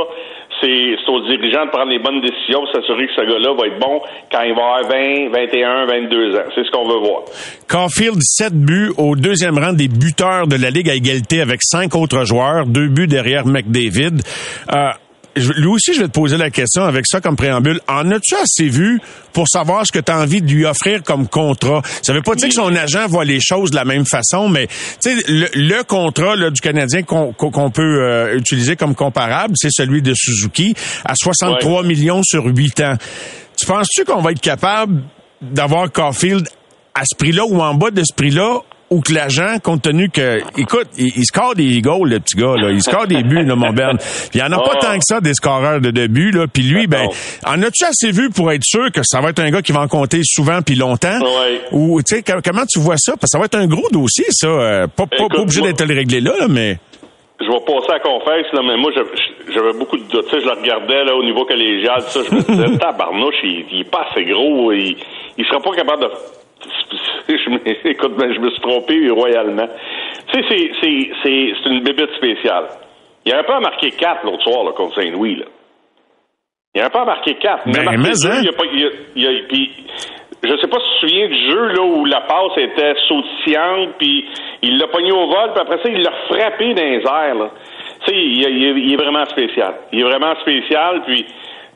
c'est aux dirigeants de prendre les bonnes décisions pour s'assurer que ce gars-là va être bon quand il va avoir 20, 21, 22 ans. C'est ce qu'on veut voir. Caulfield, 7 buts au deuxième rang des buteurs de la Ligue à égalité avec cinq autres joueurs, deux buts derrière McDavid. Euh, lui aussi, je vais te poser la question avec ça comme préambule. En as-tu assez vu pour savoir ce que tu as envie de lui offrir comme contrat? Ça veut pas dire que son agent voit les choses de la même façon, mais tu sais, le, le contrat là, du Canadien qu'on peut euh, utiliser comme comparable, c'est celui de Suzuki à 63 millions sur 8 ans. Tu penses-tu qu'on va être capable d'avoir Caulfield à ce prix-là ou en bas de ce prix-là ou que l'agent, compte tenu que, écoute, il, il score des goals, le petit gars, là. Il score des buts, là, mon Berne. Puis il y en a pas Oh. tant que ça, des scoreurs de, de buts, là. Puis lui, ben, en as-tu assez vu pour être sûr que ça va être un gars qui va en compter souvent puis longtemps? Ouais. Ou, tu sais, com- comment tu vois ça? Parce que ça va être un gros dossier, ça. Euh, pas, pas, Écoute, pas obligé d'être le réglé là, là, mais... Je vais passer à confesse, là, mais moi, j'avais beaucoup de doutes. Tu sais, je le regardais, là, au niveau collégial, ça, je me disais, tabarnouche, il, il est pas assez gros, il, il sera pas capable de... Je me, écoute, ben, je me suis trompé royalement. Tu sais, c'est, c'est, c'est, c'est une bébête spéciale. Il n'aurait pas marqué 4 l'autre soir, là, contre Saint-Louis, là. Il n'aurait pas marqué 4. Ben, marqué mais deux, hein? il a pas, il a- il a- puis, je sais pas si tu te souviens du jeu là où la passe était sautillante, puis il l'a pogné au vol, puis après ça, il l'a frappé dans les airs. Là. Tu sais, il, il- il est vraiment spécial. Il est vraiment spécial, puis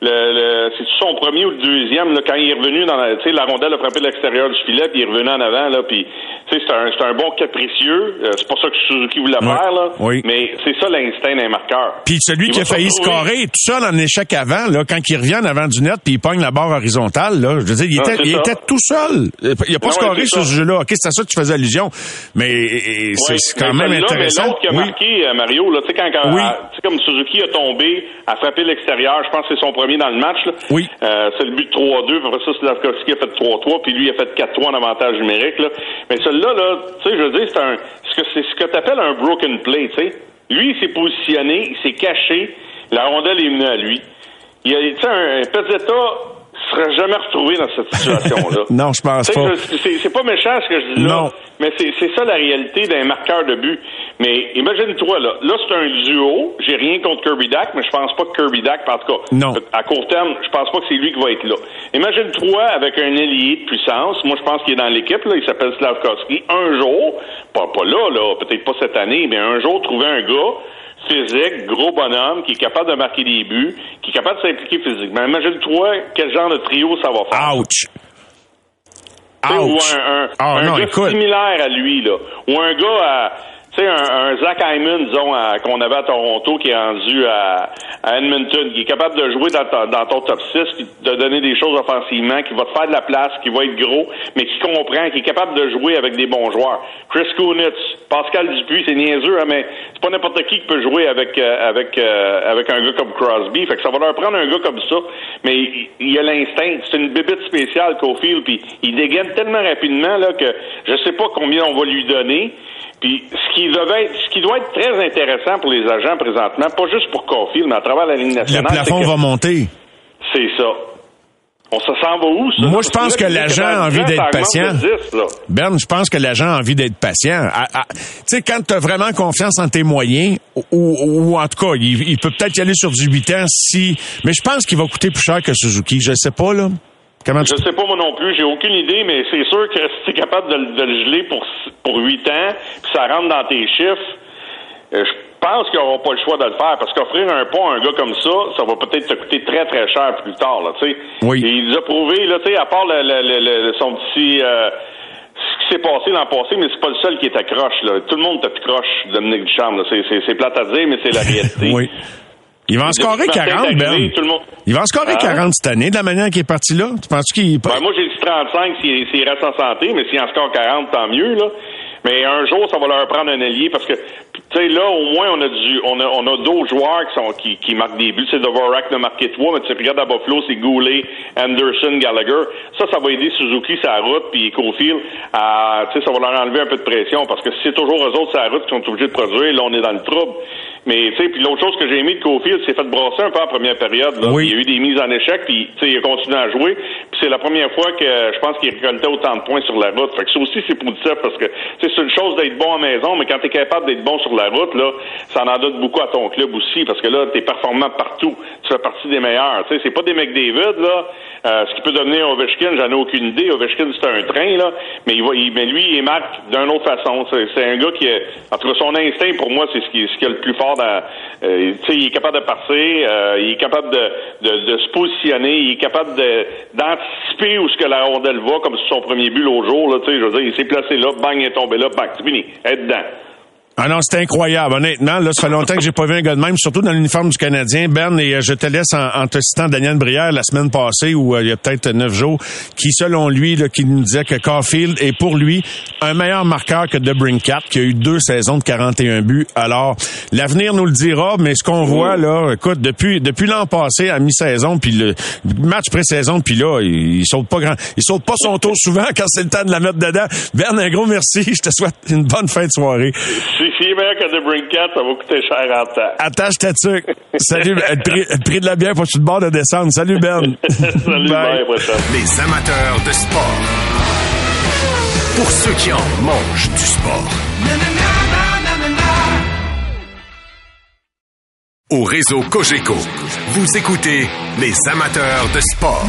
le, le, c'est son premier ou le deuxième, là, quand il est revenu dans la, tu sais, la rondelle a frappé l'extérieur du filet, puis il est revenu en avant, là, puis c'est un, c'est un bon capricieux. Euh, c'est pour ça que Suzuki voulait Ouais. faire, là. Oui. Mais c'est ça l'instinct d'un marqueur. Puis celui Il qui a failli scorer tout seul en échec avant, là, quand il revient en avant du net puis il pogne la barre horizontale, là, je veux dire, il, Ah, était, il était tout seul. Il a pas Ah scoré sur ce jeu-là. OK, c'est à ça que tu faisais allusion. Mais c'est Ouais, c'est quand même intéressant. Mais l'autre qui a Oui. marqué, euh, Mario, là, tu sais, quand, quand- Oui. à- comme Suzuki a tombé, a frappé l'extérieur, je pense que c'est son premier dans le match, là. Oui. Euh, c'est le but de 3-2, puis après ça, Slavkovski a fait 3-3, puis lui a fait 4-3 en avantage numérique, là. Mais celui-là, là, tu sais, je veux dire, c'est un, ce que, c'est ce que t'appelles un broken play, tu sais. Lui, il s'est positionné, il s'est caché, la rondelle est venue à lui. Il y a, tu sais, un Pezzetta serait jamais retrouvé dans cette situation-là. Non, je pense pas. C'est pas méchant ce que je dis là, Non. mais c'est ça la réalité d'un marqueur de but. Mais imagine-toi, là, là c'est un duo, j'ai rien contre Kirby Dack, mais je pense pas que Kirby Dack, en tout cas, Non. à court terme, je pense pas que c'est lui qui va être là. Imagine-toi avec un ailier de puissance, moi je pense qu'il est dans l'équipe, là, il s'appelle Slavkovski, un jour, pas, pas là, là, peut-être pas cette année, mais un jour trouver un gars physique, gros bonhomme, qui est capable de marquer des buts, qui est capable de s'impliquer physiquement. Imagine-toi quel genre de trio ça va faire? Ouch. Ou un, un, Ah, un non, gars écoute. similaire à lui, là. Ou un gars à. Tu sais, un, un Zach Hyman, disons, qu'on avait à Toronto, qui est rendu à, à Edmonton, qui est capable de jouer dans, ta- dans ton top 6, puis de donner des choses offensivement, qui va te faire de la place, qui va être gros, mais qui comprend, qui est capable de jouer avec des bons joueurs. Chris Kunitz, Pascal Dupuis, c'est niaiseux, hein, mais c'est pas n'importe qui qui peut jouer avec euh, avec euh, avec un gars comme Crosby. Fait que ça va leur prendre un gars comme ça, mais il, a l'instinct. C'est une bébite spéciale, Cofield, puis il dégaine tellement rapidement là que je sais pas combien on va lui donner. Puis ce qui devait être, ce qui doit être très intéressant pour les agents présentement, pas juste pour Caulfield, mais à travers la ligne Le nationale, plafond c'est que- va monter. c'est ça. On se s'en va où, ça? Moi, je pense que l'agent a envie 10 ans, d'être patient. de 10, là. Berne, je pense que l'agent a envie d'être patient. Tu sais, quand tu as vraiment confiance en tes moyens, ou, ou- ou en tout cas, il, il peut peut-être y aller sur du 8 ans si... Mais je pense qu'il va coûter plus cher que Suzuki. Je sais pas, là. Comment tu... Je sais pas moi non plus, j'ai aucune idée, mais c'est sûr que si tu es capable de, le- de le geler pour pour huit ans, puis ça rentre dans tes chiffres, euh, je- pense qu'ils n'auront pas le choix de le faire parce qu'offrir un pont à un gars comme ça, ça va peut-être te coûter très très cher plus tard, là, tu sais. Oui. Et il a prouvé, là, tu sais, à part le, le, le, le- son petit euh, ce qui s'est passé dans le passé, mais c'est pas le seul qui est accroche, là. Tout le monde est accroche, Dominique Ducharme, là. C'est, c'est, c'est plate à dire, mais c'est la réalité. Oui. Il va en scorer Depuis que 40, Martin est arrivé, Ben. Il va en scorer Hein? 40 cette année, de la manière qu'il est parti là. Tu penses qu'il... Ben, moi, j'ai dit 35 s'il s'il reste en santé, mais s'il en score 40, tant mieux, là. Mais un jour, ça va leur prendre un allié parce que, tu sais, là, au moins, on a du, on a, on a d'autres joueurs qui sont, qui, qui marquent des buts. C'est Dvorak de marquer trois, mais tu sais, regarde à Buffalo, c'est Goulet, Anderson, Gallagher. Ça, ça va aider Suzuki sa route, puis Cofield, à, tu sais, ça va leur enlever un peu de pression parce que si c'est toujours eux autres sa route qui sont obligés de produire, là, on est dans le trouble. Mais, tu sais, puis l'autre chose que j'ai aimé de Cofield, c'est fait brasser un peu en première période, là. Oui. Il y a eu des mises en échec, puis, tu sais, il a continué à jouer. Puis c'est la première fois que je pense qu'il récoltait autant de points sur la route. Fait que ça aussi, c'est positif parce que, tu c'est une chose d'être bon à maison, mais quand tu es capable d'être bon sur la route, là, ça en donne beaucoup à ton club aussi parce que là, tu es performant partout. Tu fais partie des meilleurs. Tu sais, c'est pas des McDavid, là. Euh, ce qui peut devenir Ovechkin, j'en ai aucune idée. Ovechkin, c'est un train, là. Mais il va, il- mais lui, il marque d'une autre façon. C'est, un gars qui est, en tout cas, son instinct, pour moi, c'est ce qui, ce qui est le plus fort dans, euh, il est capable de passer, euh, il est capable de, de, de se positionner, il est capable d'anticiper où ce que la rondelle va, comme son premier but l'autre jour, là, tu sais, je veux dire, il s'est placé là, bang, il est tombé là, bang, c'est fini, être dedans. Ah non, c'est incroyable. Honnêtement, là, ça fait longtemps que j'ai pas vu un gars de même, surtout dans l'uniforme du Canadien. Ben, et euh, je te laisse en, te citant Daniel Brière la semaine passée, ou euh, il y a peut-être neuf jours, qui, selon lui, là, qui nous disait que Caulfield est pour lui un meilleur marqueur que DeBrincat, qui a eu deux saisons de 41 buts. Alors, l'avenir nous le dira, mais ce qu'on voit, là, écoute, depuis depuis l'an passé à mi-saison, puis le match pré-saison, puis là, il, saute pas grand, il saute pas son tour souvent quand c'est le temps de la mettre dedans. Ben, un gros merci. Je te souhaite une bonne fin de soirée. Si est meilleur que The Brinkat, ça va coûter cher en temps. Attache ta tuque. Salut, le prix, le prix de la bière, faut que tu te bord de descendre. Salut, Ben. Salut, Bye. prochaine. Les amateurs de sport. Pour ceux qui en mangent du sport. Au réseau Cogeco, vous écoutez les amateurs de sport.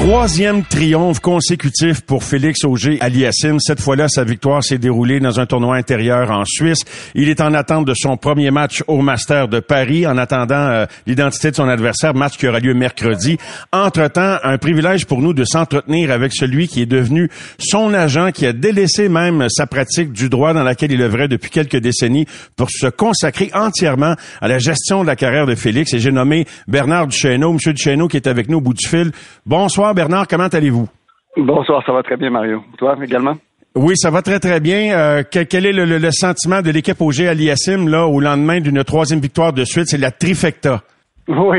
Troisième triomphe consécutif pour Félix Auger Aliassime. Cette fois-là, sa victoire s'est déroulée dans un tournoi intérieur en Suisse. Il est en attente de son premier match au Master de Paris, en attendant euh, l'identité de son adversaire, match qui aura lieu mercredi. Entre-temps, un privilège pour nous de s'entretenir avec celui qui est devenu son agent, qui a délaissé même sa pratique du droit dans laquelle il œuvrait depuis quelques décennies pour se consacrer entièrement à la gestion de la carrière de Félix. Et j'ai nommé Bernard Duchesneau, Monsieur Duchesneau qui est avec nous au bout du fil. Bonsoir Bernard, comment allez-vous? Bonsoir, ça va très bien, Mario. Toi également? Oui, ça va très très bien. Euh, quel, quel est le, le- le sentiment de l'équipe OG Aliassim là au lendemain d'une troisième victoire de suite? C'est la trifecta. Oui.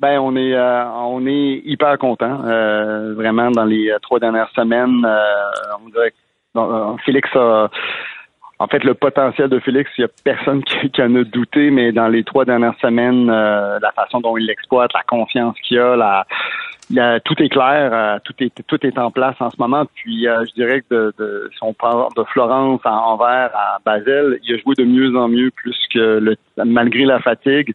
Ben, on est, euh, on est hyper content. Euh, vraiment, dans les trois dernières semaines, on dirait que Félix a. En fait, le potentiel de Félix, il n'y a personne qui, qui en a douté, mais dans les trois dernières semaines, euh, la façon dont il l'exploite, la confiance qu'il a, la, la- tout est clair, euh, tout est tout est en place en ce moment. Puis euh, je dirais que de, de, si on part de Florence à Anvers à Basel, il a joué de mieux en mieux, plus que le, malgré la fatigue.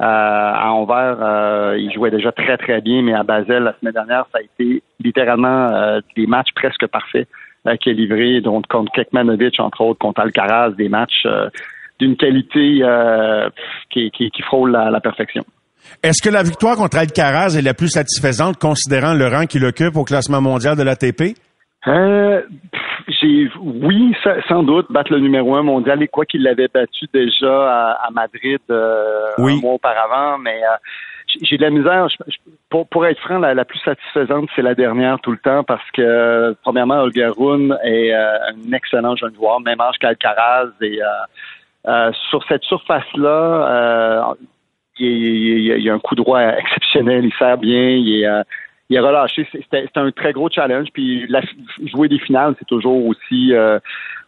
Euh, à Anvers, euh, il jouait déjà très très bien, mais à Basel la semaine dernière, ça a été littéralement euh, des matchs presque parfaits euh, qu'il a livrés, donc contre Kekmanovic entre autres, contre Alcaraz, des matchs euh, d'une qualité euh, qui, qui, qui frôle la perfection. Est-ce que la victoire contre Alcaraz est la plus satisfaisante considérant le rang qu'il occupe au classement mondial de l'ATP Euh, oui, sa- sans doute battre le numéro un mondial et quoi qu'il l'avait battu déjà à, à Madrid euh, Oui. un mois auparavant, mais euh, j'ai- de la misère. Je- pour, pour être franc, la, la plus satisfaisante, c'est la dernière tout le temps parce que premièrement, Olga Rune est euh, un excellent jeune joueur, même âge qu'Alcaraz et euh, euh, sur cette surface-là, euh, il, il- a un coup droit exceptionnel, il sert bien, il est, euh, il est relâché. C'était un très gros challenge. Puis la, jouer des finales, c'est toujours aussi. euh,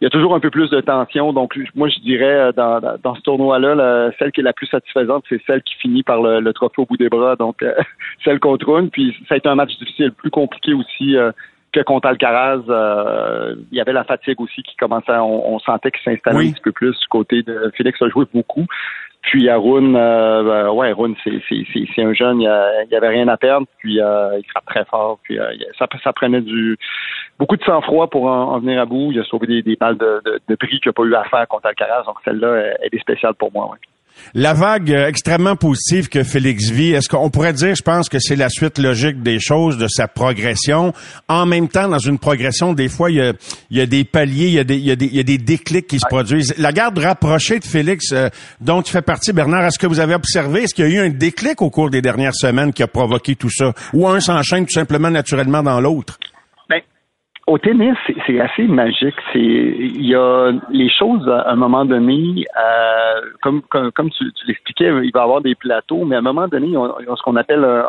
il y a toujours un peu plus de tension. Donc moi, je dirais euh, dans, ce tournoi-là, celle qui est la plus satisfaisante, c'est celle qui finit par le, le trophée au bout des bras. Donc euh, celle contre une. Puis ça a été un match difficile, plus compliqué aussi. que contre Alcaraz, il y avait la fatigue aussi qui commençait, on, on sentait qu'il s'installait Oui. un petit peu plus du côté de Félix a joué beaucoup. Puis Arun, euh, ben, ouais, Arun, c'est un jeune, il n'y avait rien à perdre, puis euh, il frappe très fort, puis euh, ça, ça prenait du beaucoup de sang-froid pour en, venir à bout. Il a sauvé des, des balles de, de, de prix qu'il n'a pas eu à faire contre Alcaraz, donc celle-là, elle est spéciale pour moi. Ouais. La vague euh, extrêmement positive que Félix vit, est-ce qu'on pourrait dire, je pense que c'est la suite logique des choses, de sa progression? En même temps, dans une progression, des fois, il y a, des paliers, il y a des, il y a des, déclics qui se produisent. La garde rapprochée de Félix, euh, dont tu fais partie, Bernard, est-ce que vous avez observé, est-ce qu'il y a eu un déclic au cours des dernières semaines qui a provoqué tout ça? Ou un s'enchaîne tout simplement naturellement dans l'autre? Au tennis, c'est assez magique. C'est il y a les choses à un moment donné, euh, comme, comme, tu, l'expliquais, il va y avoir des plateaux, mais à un moment donné, y a, ce qu'on appelle euh,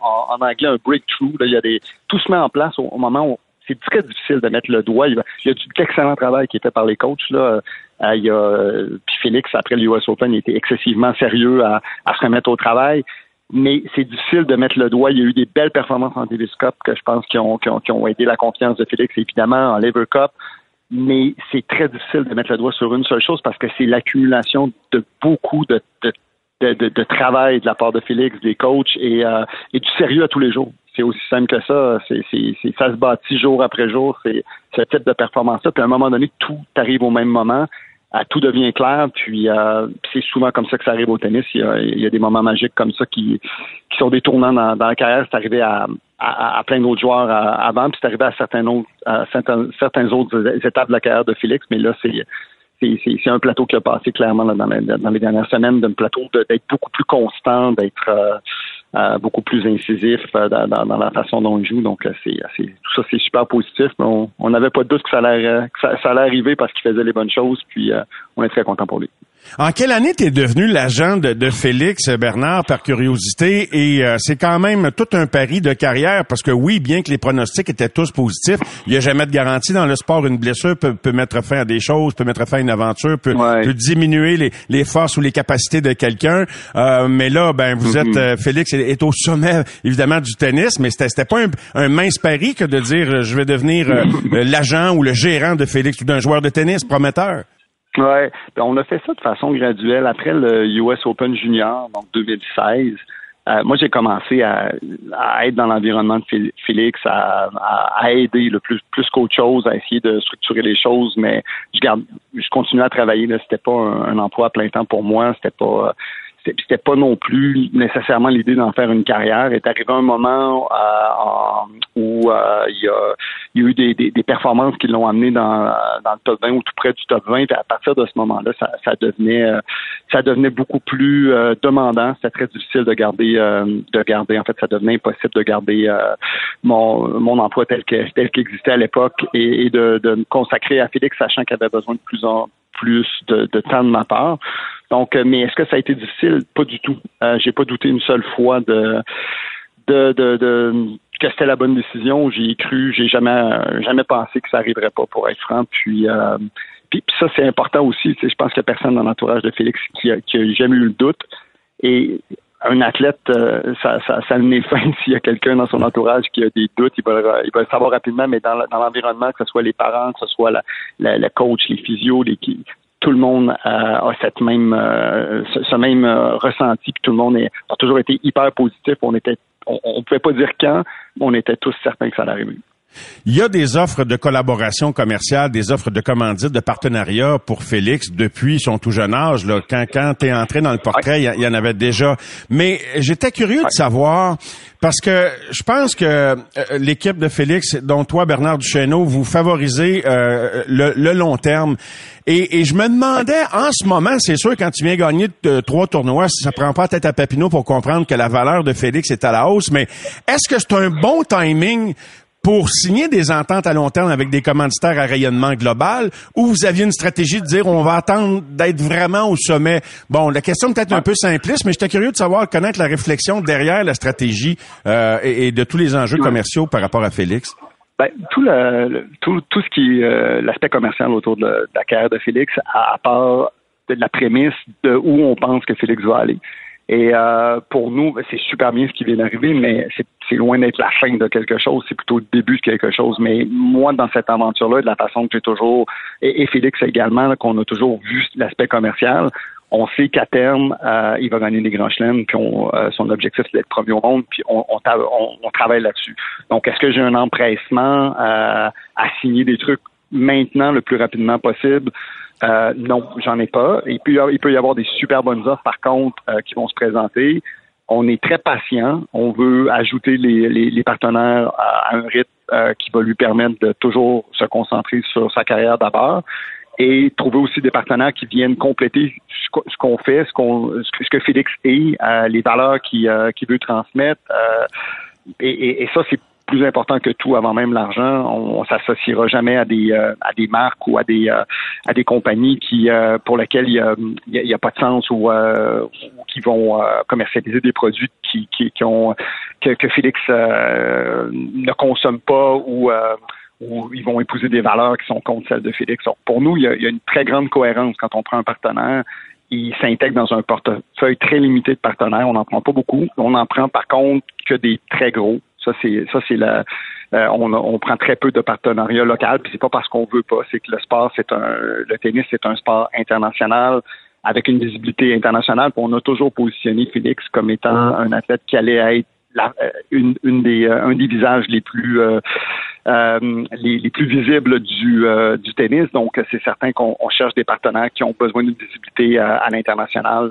en, anglais un breakthrough. il y a des tout se met en place au, moment où c'est très difficile de mettre le doigt. Il, y a du excellent travail qui était par les coachs là. Euh, il y a puis Félix après le US Open, il était excessivement sérieux à, à se remettre au travail mais c'est difficile de mettre le doigt. Il y a eu des belles performances en Cup que je pense qui ont, qui ont, qui ont aidé la confiance de Félix, évidemment, en Lever Cup. Mais c'est très difficile de mettre le doigt sur une seule chose parce que c'est l'accumulation de beaucoup de, de, de, travail de la part de Félix, des coachs et, euh, et du sérieux à tous les jours. C'est aussi simple que ça. Ça se bâtit jour après jour. C'est ce type de performance-là. Puis à un moment donné, tout arrive au même moment tout devient clair. Puis euh, c'est souvent comme ça que ça arrive au tennis. Il y a, des moments magiques comme ça qui, qui sont des tournants dans, la carrière. C'est arrivé à, à, plein d'autres joueurs euh, avant, puis c'est arrivé à certains autres, à certains, certains autres étapes de la carrière de Félix. Mais là, c'est c'est un plateau qui a passé clairement dans, les, dans, les, dernières semaines, d'un plateau d'être beaucoup plus constant, d'être euh, euh, beaucoup plus incisif euh, dans, dans, la façon dont il joue. Donc, c'est, tout ça, c'est super positif. Mais on n'avait pas de doute que ça allait, que ça, allait arriver parce qu'il faisait les bonnes choses. Puis, on est très content pour lui. En quelle année tu es devenu l'agent de, Félix Bernard par curiosité? Et euh, c'est quand même tout un pari de carrière parce que oui, bien que les pronostics étaient tous positifs, il n'y a jamais de garantie dans le sport. Une blessure peut, mettre fin à des choses, peut mettre fin à une aventure, peut, diminuer les, forces ou les capacités de quelqu'un. Euh, mais là, ben vous êtes mm-hmm. euh, Félix est, au sommet évidemment du tennis, mais c'était c'était pas un, un, mince pari que de dire je vais devenir l'agent ou le gérant de Félix ou d'un joueur de tennis prometteur. Ouais, ben, on a fait ça de façon graduelle après le US Open Junior, donc 2016. Euh, moi, j'ai commencé à, être dans l'environnement de Félix, à, aider le plus plus qu'autre chose, à essayer de structurer les choses, mais je garde, je continuais à travailler. Là, c'était pas un, emploi à plein temps pour moi. C'était pas c'était pas non plus nécessairement l'idée d'en faire une carrière. Est arrivé un moment euh, où euh, il, y a, il, y a, eu des, performances qui l'ont amené dans, le top 20 ou tout près du top 20. à partir de ce moment-là, ça, devenait euh, ça devenait beaucoup plus demandant. C'était très difficile de garder de garder. En fait, ça devenait impossible de garder mon, mon emploi tel que tel qu'existait à l'époque et, de, me consacrer à Félix, sachant qu'il avait besoin de plus en plus de temps de ma part. Donc, euh, mais est-ce que ça a été difficile? Pas du tout. Euh, j'ai pas douté une seule fois de, de, de, que c'était la bonne décision. J'y ai cru. J'ai jamais, jamais pensé que ça arriverait pas, pour être franc. Puis, euh, puis, ça, c'est important aussi. Tu sais, je pense qu'il n'y a personne dans l'entourage de Félix qui a, qui a jamais eu le doute. Et un athlète, euh, ça, ça, ça n'est fin s'il y a quelqu'un dans son entourage qui a des doutes, il va, il va le savoir rapidement, mais dans, dans l'environnement, que ce soit les parents, que ce soit la, la, le coach, les physios, les, tout le monde a cette même euh, ce, même euh, ressenti, puis tout le monde est, a toujours été hyper positif. On était, on, on pouvait pas dire quand, mais on était tous certains que ça allait arriver. Il y a des offres de collaboration commerciale, des offres de commandite, de partenariat pour Félix depuis son tout jeune âge. Là. Quand, quand tu es entré dans le portrait, il y, en avait déjà. Mais j'étais curieux de savoir, parce que je pense que euh, l'équipe de Félix, dont toi, Bernard Duchesneau, vous favorisez euh, le, long terme. Et, je me demandais, en ce moment, c'est sûr, quand tu viens gagner trois tournois, ça prend pas tête à Papineau pour comprendre que la valeur de Félix est à la hausse, mais est-ce que c'est un bon timing pour signer des ententes à long terme avec des commanditaires à rayonnement global ou vous aviez une stratégie de dire on va attendre d'être vraiment au sommet? Bon, la question est peut-être un peu simpliste, mais j'étais curieux de savoir, connaître la réflexion derrière la stratégie euh, et, de tous les enjeux commerciaux par rapport à Félix. Ben, tout, le, tout, tout ce qui euh, l'aspect commercial autour de, la carrière de Félix, à, part de la prémisse de où on pense que Félix va aller. Et euh, pour nous, ben, c'est super bien ce qui vient d'arriver, mais c'est loin d'être la fin de quelque chose, c'est plutôt le début de quelque chose. Mais moi, dans cette aventure-là, de la façon que j'ai toujours, et, Félix également, qu'on a toujours vu l'aspect commercial, on sait qu'à terme, euh, il va gagner des grands chelems, puis euh, son objectif, c'est d'être premier au monde, puis on, on, travaille là-dessus. Donc, est-ce que j'ai un empressement euh, à signer des trucs maintenant le plus rapidement possible? Non, j'en ai pas. Et puis, il peut y avoir des super bonnes offres, par contre, qui vont se présenter. On est très patient. On veut ajouter les, partenaires à, un rythme qui va lui permettre de toujours se concentrer sur sa carrière d'abord et trouver aussi des partenaires qui viennent compléter ce qu'on fait, ce, qu'on, ce que Félix est, euh, les valeurs qu'il, euh, veut transmettre. Euh, et, ça, c'est plus important que tout avant même l'argent. On, s'associera jamais à des à des marques ou à des à des compagnies qui pour lesquelles il y a, il a pas de sens ou, qui vont commercialiser des produits qui qui, ont que, Félix ne consomme pas ou où ils vont épouser des valeurs qui sont contre celles de Félix. pour nous, il y, a, une très grande cohérence quand on prend un partenaire. Il s'intègre dans un portefeuille très limité de partenaires. On n'en prend pas beaucoup. On en prend par contre que des très gros. Ça, c'est ça, c'est la. Euh, on, on, prend très peu de partenariats locaux, puis c'est pas parce qu'on veut pas. C'est que le sport, c'est un, le tennis, c'est un sport international avec une visibilité internationale. on a toujours positionné Félix comme étant un athlète qui allait être la, euh, une, une des, euh, un des visages les plus euh, euh, les, les, plus visibles du, du tennis. Donc, c'est certain qu'on cherche des partenaires qui ont besoin d'une visibilité à l'international,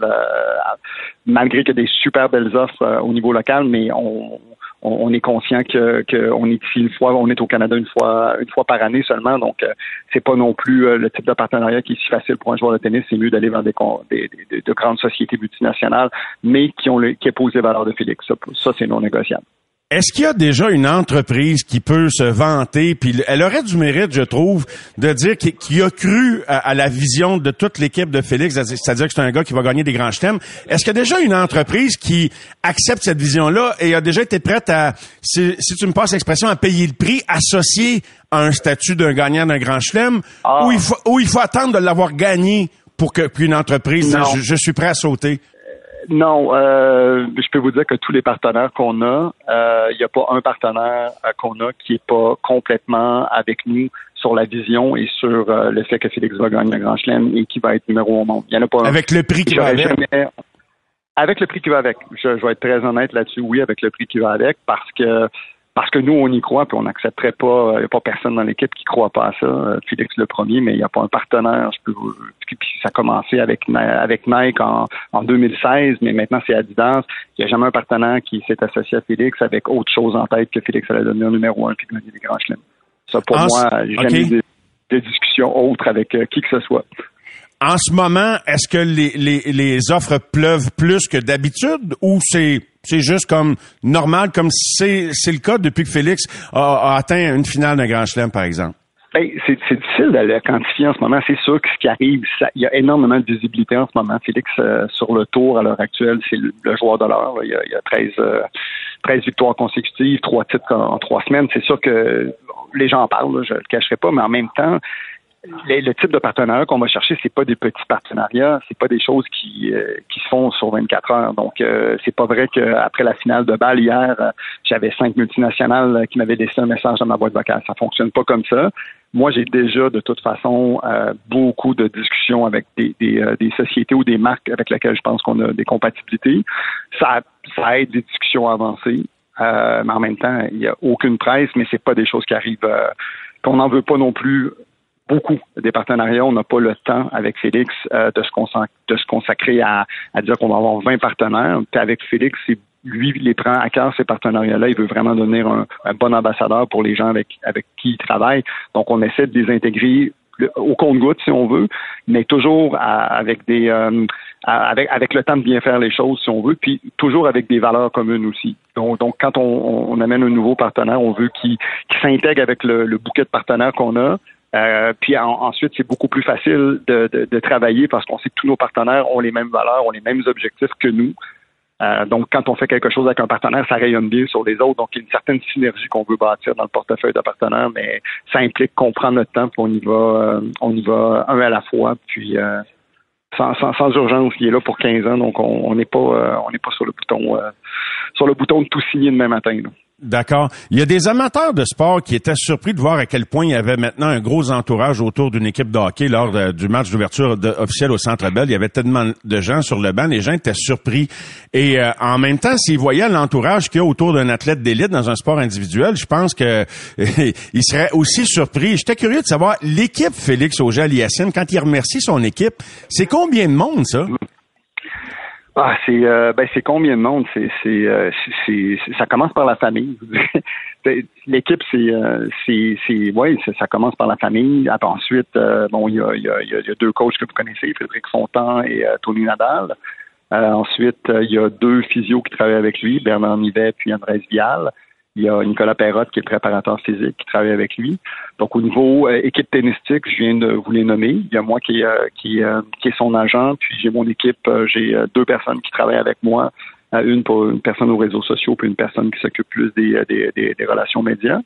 malgré qu'il y a des super belles offres au niveau local, mais on, on, est conscient que qu'on est ici une fois, on est au Canada une fois une fois par année seulement, donc euh, c'est pas non plus euh, le type de partenariat qui est si facile pour un joueur de tennis. C'est mieux d'aller vers des, des, de grandes sociétés multinationales, mais qui ont le, qui épousent les valeurs de Félix. ça c'est non négociable. Est-ce qu'il y a déjà une entreprise qui peut se vanter, puis elle aurait du mérite, je trouve, de dire qu'il a cru à, la vision de toute l'équipe de Félix, c'est-à-dire que c'est un gars qui va gagner des grands chelems. Est-ce qu'il y a déjà une entreprise qui accepte cette vision-là et a déjà été prête à, si, tu me passes l'expression, à payer le prix associé à un statut d'un gagnant d'un grand chelem, ah. ou, il faut, il faut attendre de l'avoir gagné pour que qu'une entreprise je suis prêt à sauter? Non, euh, je peux vous dire que tous les partenaires qu'on a, il euh, n'y a pas un partenaire euh, qu'on a qui est pas complètement avec nous sur la vision et sur euh, le fait que Félix va gagner un grand chelem et qui va être numéro au monde. Il y en a pas Avec le prix qui va avec? avec le prix qui va avec. Je, je vais être très honnête là-dessus. Oui, avec le prix qui va avec, parce que parce que nous, on y croit, puis on n'accepterait pas, il n'y a pas personne dans l'équipe qui ne croit pas à ça. Euh, Félix le premier, mais il n'y a pas un partenaire. Je peux puis ça a commencé avec, avec Nike en, en 2016, mais maintenant c'est Adidas. Il n'y a jamais un partenaire qui s'est associé à Félix avec autre chose en tête que Félix allait devenir numéro un puis gagner des grands chelems. Ça, pour moi, j'ai jamais eu de, discussion autre avec euh, qui que ce soit. En ce moment, est-ce que les, les, les offres pleuvent plus que d'habitude ou c'est c'est juste comme normal, comme c'est le cas depuis que Félix a, atteint une finale d'un Grand Chelem, par exemple? C'est difficile de le quantifier en ce moment. C'est sûr que ce qui arrive, il y a énormément de visibilité en ce moment. Félix, euh, sur le tour à l'heure actuelle, c'est le, joueur de l'heure. Il, y a, il y a 13, 13 euh, victoires consécutives, trois titres en, trois semaines. C'est sûr que les gens en parlent, je ne le cacherai pas, mais en même temps, le type de partenariat qu'on va chercher, c'est pas des petits partenariats, c'est pas des choses qui, euh, qui se font sur 24 heures. Donc, euh, c'est pas vrai qu'après la finale de balle hier, euh, j'avais cinq multinationales qui m'avaient laissé un message dans ma boîte vocale. Ça fonctionne pas comme ça. Moi, j'ai déjà de toute façon beaucoup de discussions avec des, des, des, sociétés ou des marques avec lesquelles je pense qu'on a des compatibilités. Ça, ça aide des discussions avancées. mais en même temps, il n'y a aucune presse, mais c'est pas des choses qui arrivent qu'on n'en veut pas non plus beaucoup des partenariats. On n'a pas le temps avec Félix euh, de, se consacrer à, à dire qu'on va avoir 20 partenaires. Avec Félix, lui les prend à cœur ces partenariats-là. Il veut vraiment devenir un, bon ambassadeur pour les gens avec, avec qui il travaille. Donc, on essaie de les intégrer au compte-goutte, si on veut, mais toujours avec des euh, avec, avec le temps de bien faire les choses, si on veut, puis toujours avec des valeurs communes aussi. Donc, donc quand on, on amène un nouveau partenaire, on veut qu'il s'intègre avec le, le bouquet de partenaires qu'on a, euh, puis ensuite, c'est beaucoup plus facile de, de, de travailler parce qu'on sait que tous nos partenaires ont les mêmes valeurs, ont les mêmes objectifs que nous. Euh, donc, quand on fait quelque chose avec un partenaire, ça rayonne bien sur les autres. Donc, il y a une certaine synergie qu'on veut bâtir dans le portefeuille de partenaires, mais ça implique qu'on prend notre temps, puis on y va, euh, on y va un à la fois, puis euh, sans, sans, sans, urgence. Il est là pour 15 ans, donc on n'est pas, on n'est pas sur le bouton, sur le bouton de tout signer demain matin. Là. D'accord. Il y a des amateurs de sport qui étaient surpris de voir à quel point il y avait maintenant un gros entourage autour d'une équipe de hockey lors du match d'ouverture officiel au Centre Bell. Il y avait tellement de gens sur le banc, les gens étaient surpris. Et euh, en même temps, s'ils voyaient l'entourage qu'il y a autour d'un athlète d'élite dans un sport individuel, je pense que il serait aussi surpris. J'étais curieux de savoir l'équipe Félix Auger-Aliassime, quand il remercie son équipe, c'est combien de monde ça? Ah, c'est euh, ben c'est combien de monde? Euh, ça commence par la famille. L'équipe c'est euh, ouais ça commence par la famille. ensuite bon il y a, y a deux coachs que vous connaissez Frédéric Fontan et Tony Nadal. ensuite il y a deux physios qui travaillent avec lui Bernard Nivet puis Andrés Vial. Il y a Nicolas Perrotte qui est préparateur physique qui travaille avec lui. Donc au niveau euh, équipe tennistique, je viens de vous les nommer. Il y a moi qui, euh, euh, est son agent, puis j'ai mon équipe, j'ai deux personnes qui travaillent avec moi, une pour une personne aux réseaux sociaux, puis une personne qui s'occupe plus des, relations médias.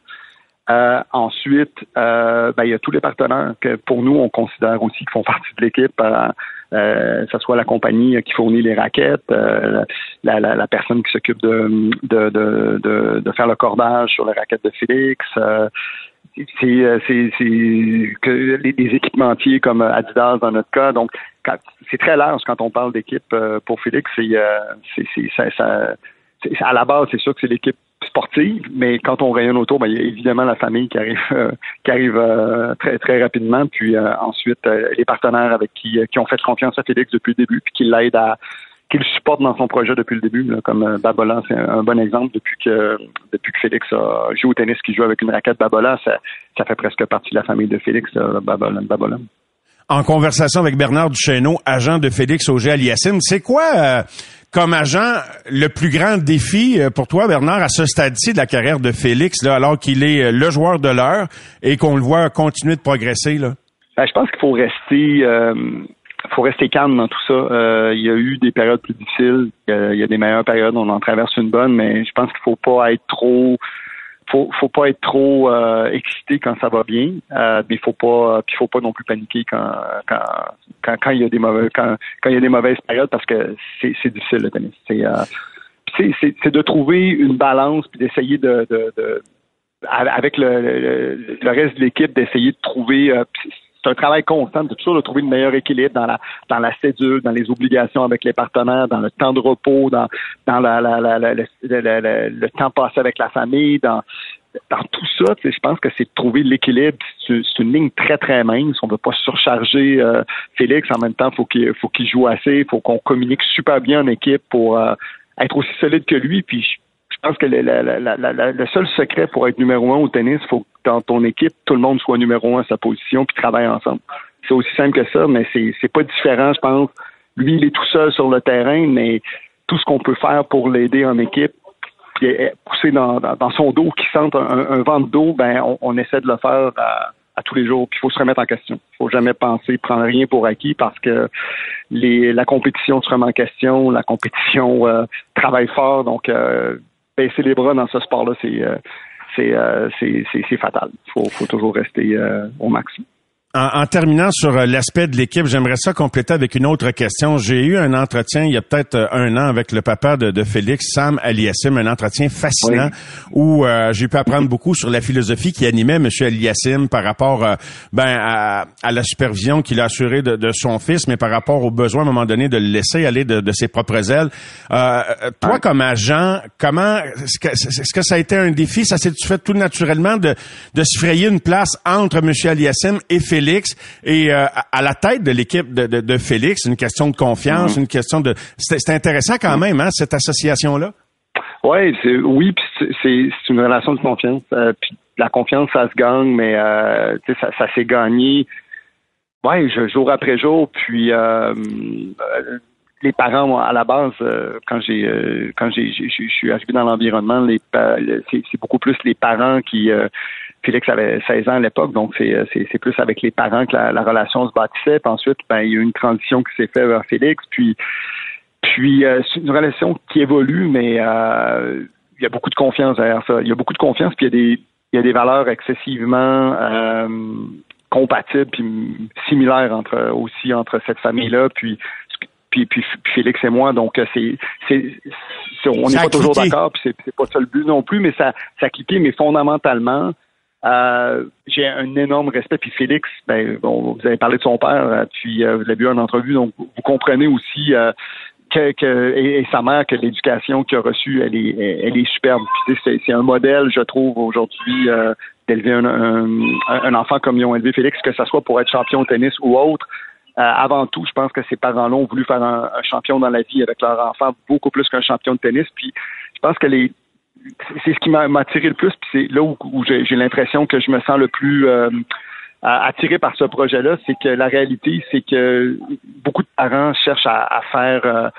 ensuite, ben, il y a tous les partenaires que pour nous, on considère aussi qui font partie de l'équipe euh, que ce soit la compagnie qui fournit les raquettes, euh, la, personne qui s'occupe de, de, de, de, faire le cordage sur les raquettes de Félix. Euh, c'est que les, équipementiers comme Adidas dans notre cas. Donc, c'est très large quand on parle d'équipe pour Félix. C'est à la base, c'est sûr que c'est l'équipe sportive, mais quand on rayonne autour, ben, il y a évidemment la famille qui arrive euh, qui arrive euh, très très rapidement, puis euh, ensuite les partenaires avec qui qui ont fait confiance à Félix depuis le début, puis qui l'aident à qui le supportent dans son projet depuis le début, comme Babola, c'est un, bon exemple depuis que depuis que Félix a joué au tennis, qui joue avec une raquette Babola, ça, ça fait presque partie de la famille de Félix, Babola. Babola en conversation avec Bernard Duchesneau, agent de Félix Auger-Aliassime. C'est quoi, comme agent, le plus grand défi euh, pour toi, Bernard, à ce stade-ci de la carrière de Félix, là, alors qu'il est euh, le joueur de l'heure et qu'on le voit continuer de progresser? Là? Ben, je pense qu'il faut rester euh, faut rester calme dans tout ça. il y a eu des périodes plus difficiles, il y a des meilleures périodes, on en traverse une bonne, mais je pense qu'il faut pas être trop faut faut pas être trop euh, excité quand ça va bien, euh, mais faut pas puis faut pas non plus paniquer quand quand quand, il y a des mauvais quand quand il y a des mauvaises périodes parce que c'est difficile le tennis. C'est euh, c'est c'est de trouver une balance puis d'essayer de, de, avec le, le, reste de l'équipe d'essayer de trouver c'est un travail constant de toujours de trouver le meilleur équilibre dans la dans la cédule, dans les obligations avec les partenaires, dans le temps de repos, dans dans la, la, la, le, le, temps passé avec la famille, dans dans tout ça, je pense que c'est de trouver l'équilibre. C'est une ligne très, très mince. On ne veut pas surcharger euh, Félix. En même temps, faut qu'il faut qu'il joue assez. Il faut qu'on communique super bien en équipe pour euh, être aussi solide que lui. Puis pense que le, le, seul secret pour être numéro un au tennis, il faut que dans ton équipe, tout le monde soit numéro un à sa position puis travaille ensemble. C'est aussi simple que ça, mais c'est, pas différent, je pense. Lui, il est tout seul sur le terrain, mais tout ce qu'on peut faire pour l'aider en équipe, puis pousser dans, dans, son dos, qui sente un, vent de dos, ben on, essaie de le faire à, tous les jours. Puis il faut se remettre en question. Il faut jamais penser prendre rien pour acquis parce que les, la compétition se remet en question, la compétition euh, travaille fort, donc euh, baisser les bras dans ce sport-là, c'est euh, euh, c'est fatal. Il faut, toujours rester euh, au maximum. En, terminant sur euh, l'aspect de l'équipe, j'aimerais ça compléter avec une autre question. J'ai eu un entretien il y a peut-être euh, un an avec le papa de, Félix, Sam Aliassim, un entretien fascinant où euh, j'ai pu apprendre beaucoup sur la philosophie qui animait M. Aliassim par rapport ben, à, la supervision qu'il a assurée de, son fils, mais par rapport au besoin à un moment donné de le laisser aller de, ses propres ailes. toi, comme agent, comment est-ce que, est-ce que ça a été un défi? Ça s'est fait tout naturellement de, de se frayer une place entre M. Aliassim et Félix? Félix et euh, à la tête de l'équipe de, de, de, Félix, une question de confiance, mhm. une question de. C'est intéressant quand même, hein, cette association-là. Ouais, oui, c'est une relation de confiance. Euh, puis la confiance, ça se gagne, mais euh, ça, ça s'est gagné. Ouais, jour après jour. Puis euh, les parents, à la base, quand j'ai quand j'ai je suis arrivé dans l'environnement, c'est beaucoup plus les parents qui Félix avait 16 ans à l'époque, donc c'est, c'est, plus avec les parents que la, relation se bâtissait. Puis ensuite, ben, il y a eu une transition qui s'est faite vers Félix. Puis, puis euh, c'est une relation qui évolue, mais euh, il y a beaucoup de confiance derrière ça. Il y a beaucoup de confiance, puis il y a des, il y a des valeurs excessivement euh, compatibles puis similaires entre aussi entre cette famille-là. Puis puis, puis, Félix et moi. Donc, c'est, on n'est pas toujours d'accord, puis c'est, c'est pas ça le but non plus, mais ça, ça a cliqué, mais fondamentalement, euh, j'ai un énorme respect. Puis Félix, ben, bon, vous avez parlé de son père, euh, puis euh, vous avez vu en entrevue, donc vous comprenez aussi que, que et, sa mère que l'éducation qu'il a reçue, elle est, elle est superbe. Puis c'est, c'est un modèle, je trouve, aujourd'hui, d'élever un, un, enfant comme ils ont élevé Félix, que ce soit pour être champion de tennis ou autre. avant tout, je pense que ces parents-là ont voulu faire un, un, champion dans la vie avec leur enfant, beaucoup plus qu'un champion de tennis. Puis je pense que les, c'est ce qui m'a attiré le plus, puis c'est là où, j'ai l'impression que je me sens le plus euh, attiré par ce projet-là, c'est que la réalité, c'est que beaucoup de parents cherchent à, faire euh,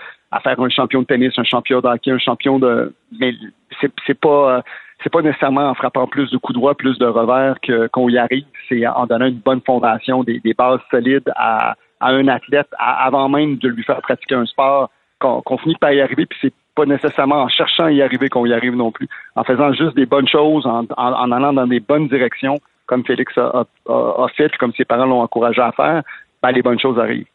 faire un champion de tennis, un champion de un champion de mais c'est pas c'est pas nécessairement en frappant plus de coups droits, plus de revers qu'on y arrive, c'est en donnant une bonne fondation, des, bases solides à, un athlète avant même de lui faire pratiquer un sport qu'on finit par y arriver, puis c'est pas nécessairement en cherchant à y arriver qu'on y arrive non plus. En faisant juste des bonnes choses, en, allant dans des bonnes directions, comme Félix a, fait, comme ses parents l'ont encouragé à faire, ben, les bonnes choses arrivent.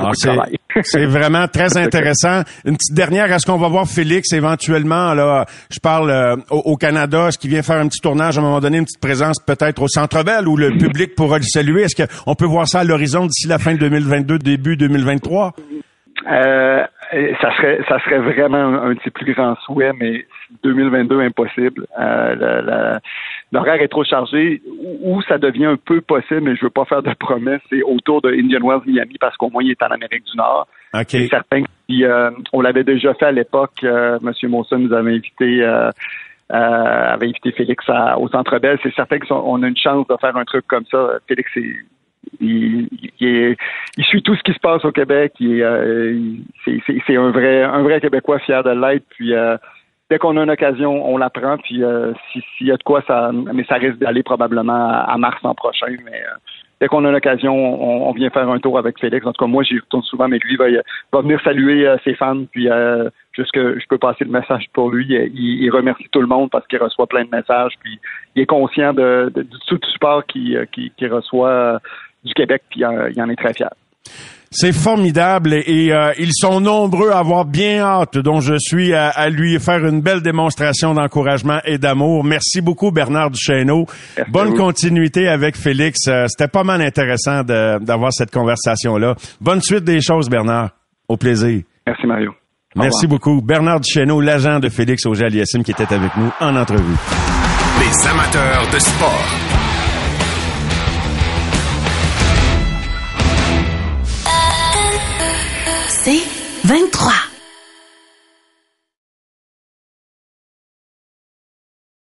Ah, c'est vraiment très intéressant. Une petite dernière, est-ce qu'on va voir Félix éventuellement, là, je parle euh, au, Canada, est-ce qu'il vient faire un petit tournage à un moment donné, une petite présence peut-être au Centre Bell où le public pourra le saluer? Est-ce qu'on peut voir ça à l'horizon d'ici la fin de 2022, début 2023? Euh, ça serait ça serait vraiment un, de ses plus grands souhaits, mais 2022 impossible. Euh, L'horaire est trop chargé. Où, ça devient un peu possible, mais je veux pas faire de promesses, c'est autour de Indian Wells Miami parce qu'au moins il est en Amérique du Nord. Okay. certain qui euh, on l'avait déjà fait à l'époque. Euh, Monsieur Monson nous avait invité. Euh, avait invité Félix au Centre Bell. C'est certain qu'on a une chance de faire un truc comme ça. Félix est il, il, suit tout ce qui se passe au Québec. Euh, c'est un vrai, un vrai Québécois fier de l'être. Puis euh, dès qu'on a une occasion, on la prend. Puis euh, s'il y a de quoi, ça, mais ça risque d'aller probablement à, mars l'an prochain. Mais dès qu'on a une occasion, on, vient faire un tour avec Félix. En tout cas, moi, j'y retourne souvent, mais lui va, va venir saluer ses fans. Puis juste que je peux passer le message pour lui. Il, remercie tout le monde parce qu'il reçoit plein de messages. Puis il est conscient de, de, tout support qu'il reçoit du Québec, puis euh, il en est très fier. C'est formidable et, euh, ils sont nombreux à avoir bien hâte, dont je suis, à, lui faire une belle démonstration d'encouragement et d'amour. Merci beaucoup Bernard Duchesneau. Bonne continuité avec Félix. Euh, c'était pas mal intéressant d'avoir cette conversation-là. Bonne suite des choses Bernard. Au plaisir. Merci Mario. Merci beaucoup. Bernard Duchesneau, l'agent de Félix Auger-Aliassime qui était avec nous en entrevue. Les amateurs de sport. C'est 23.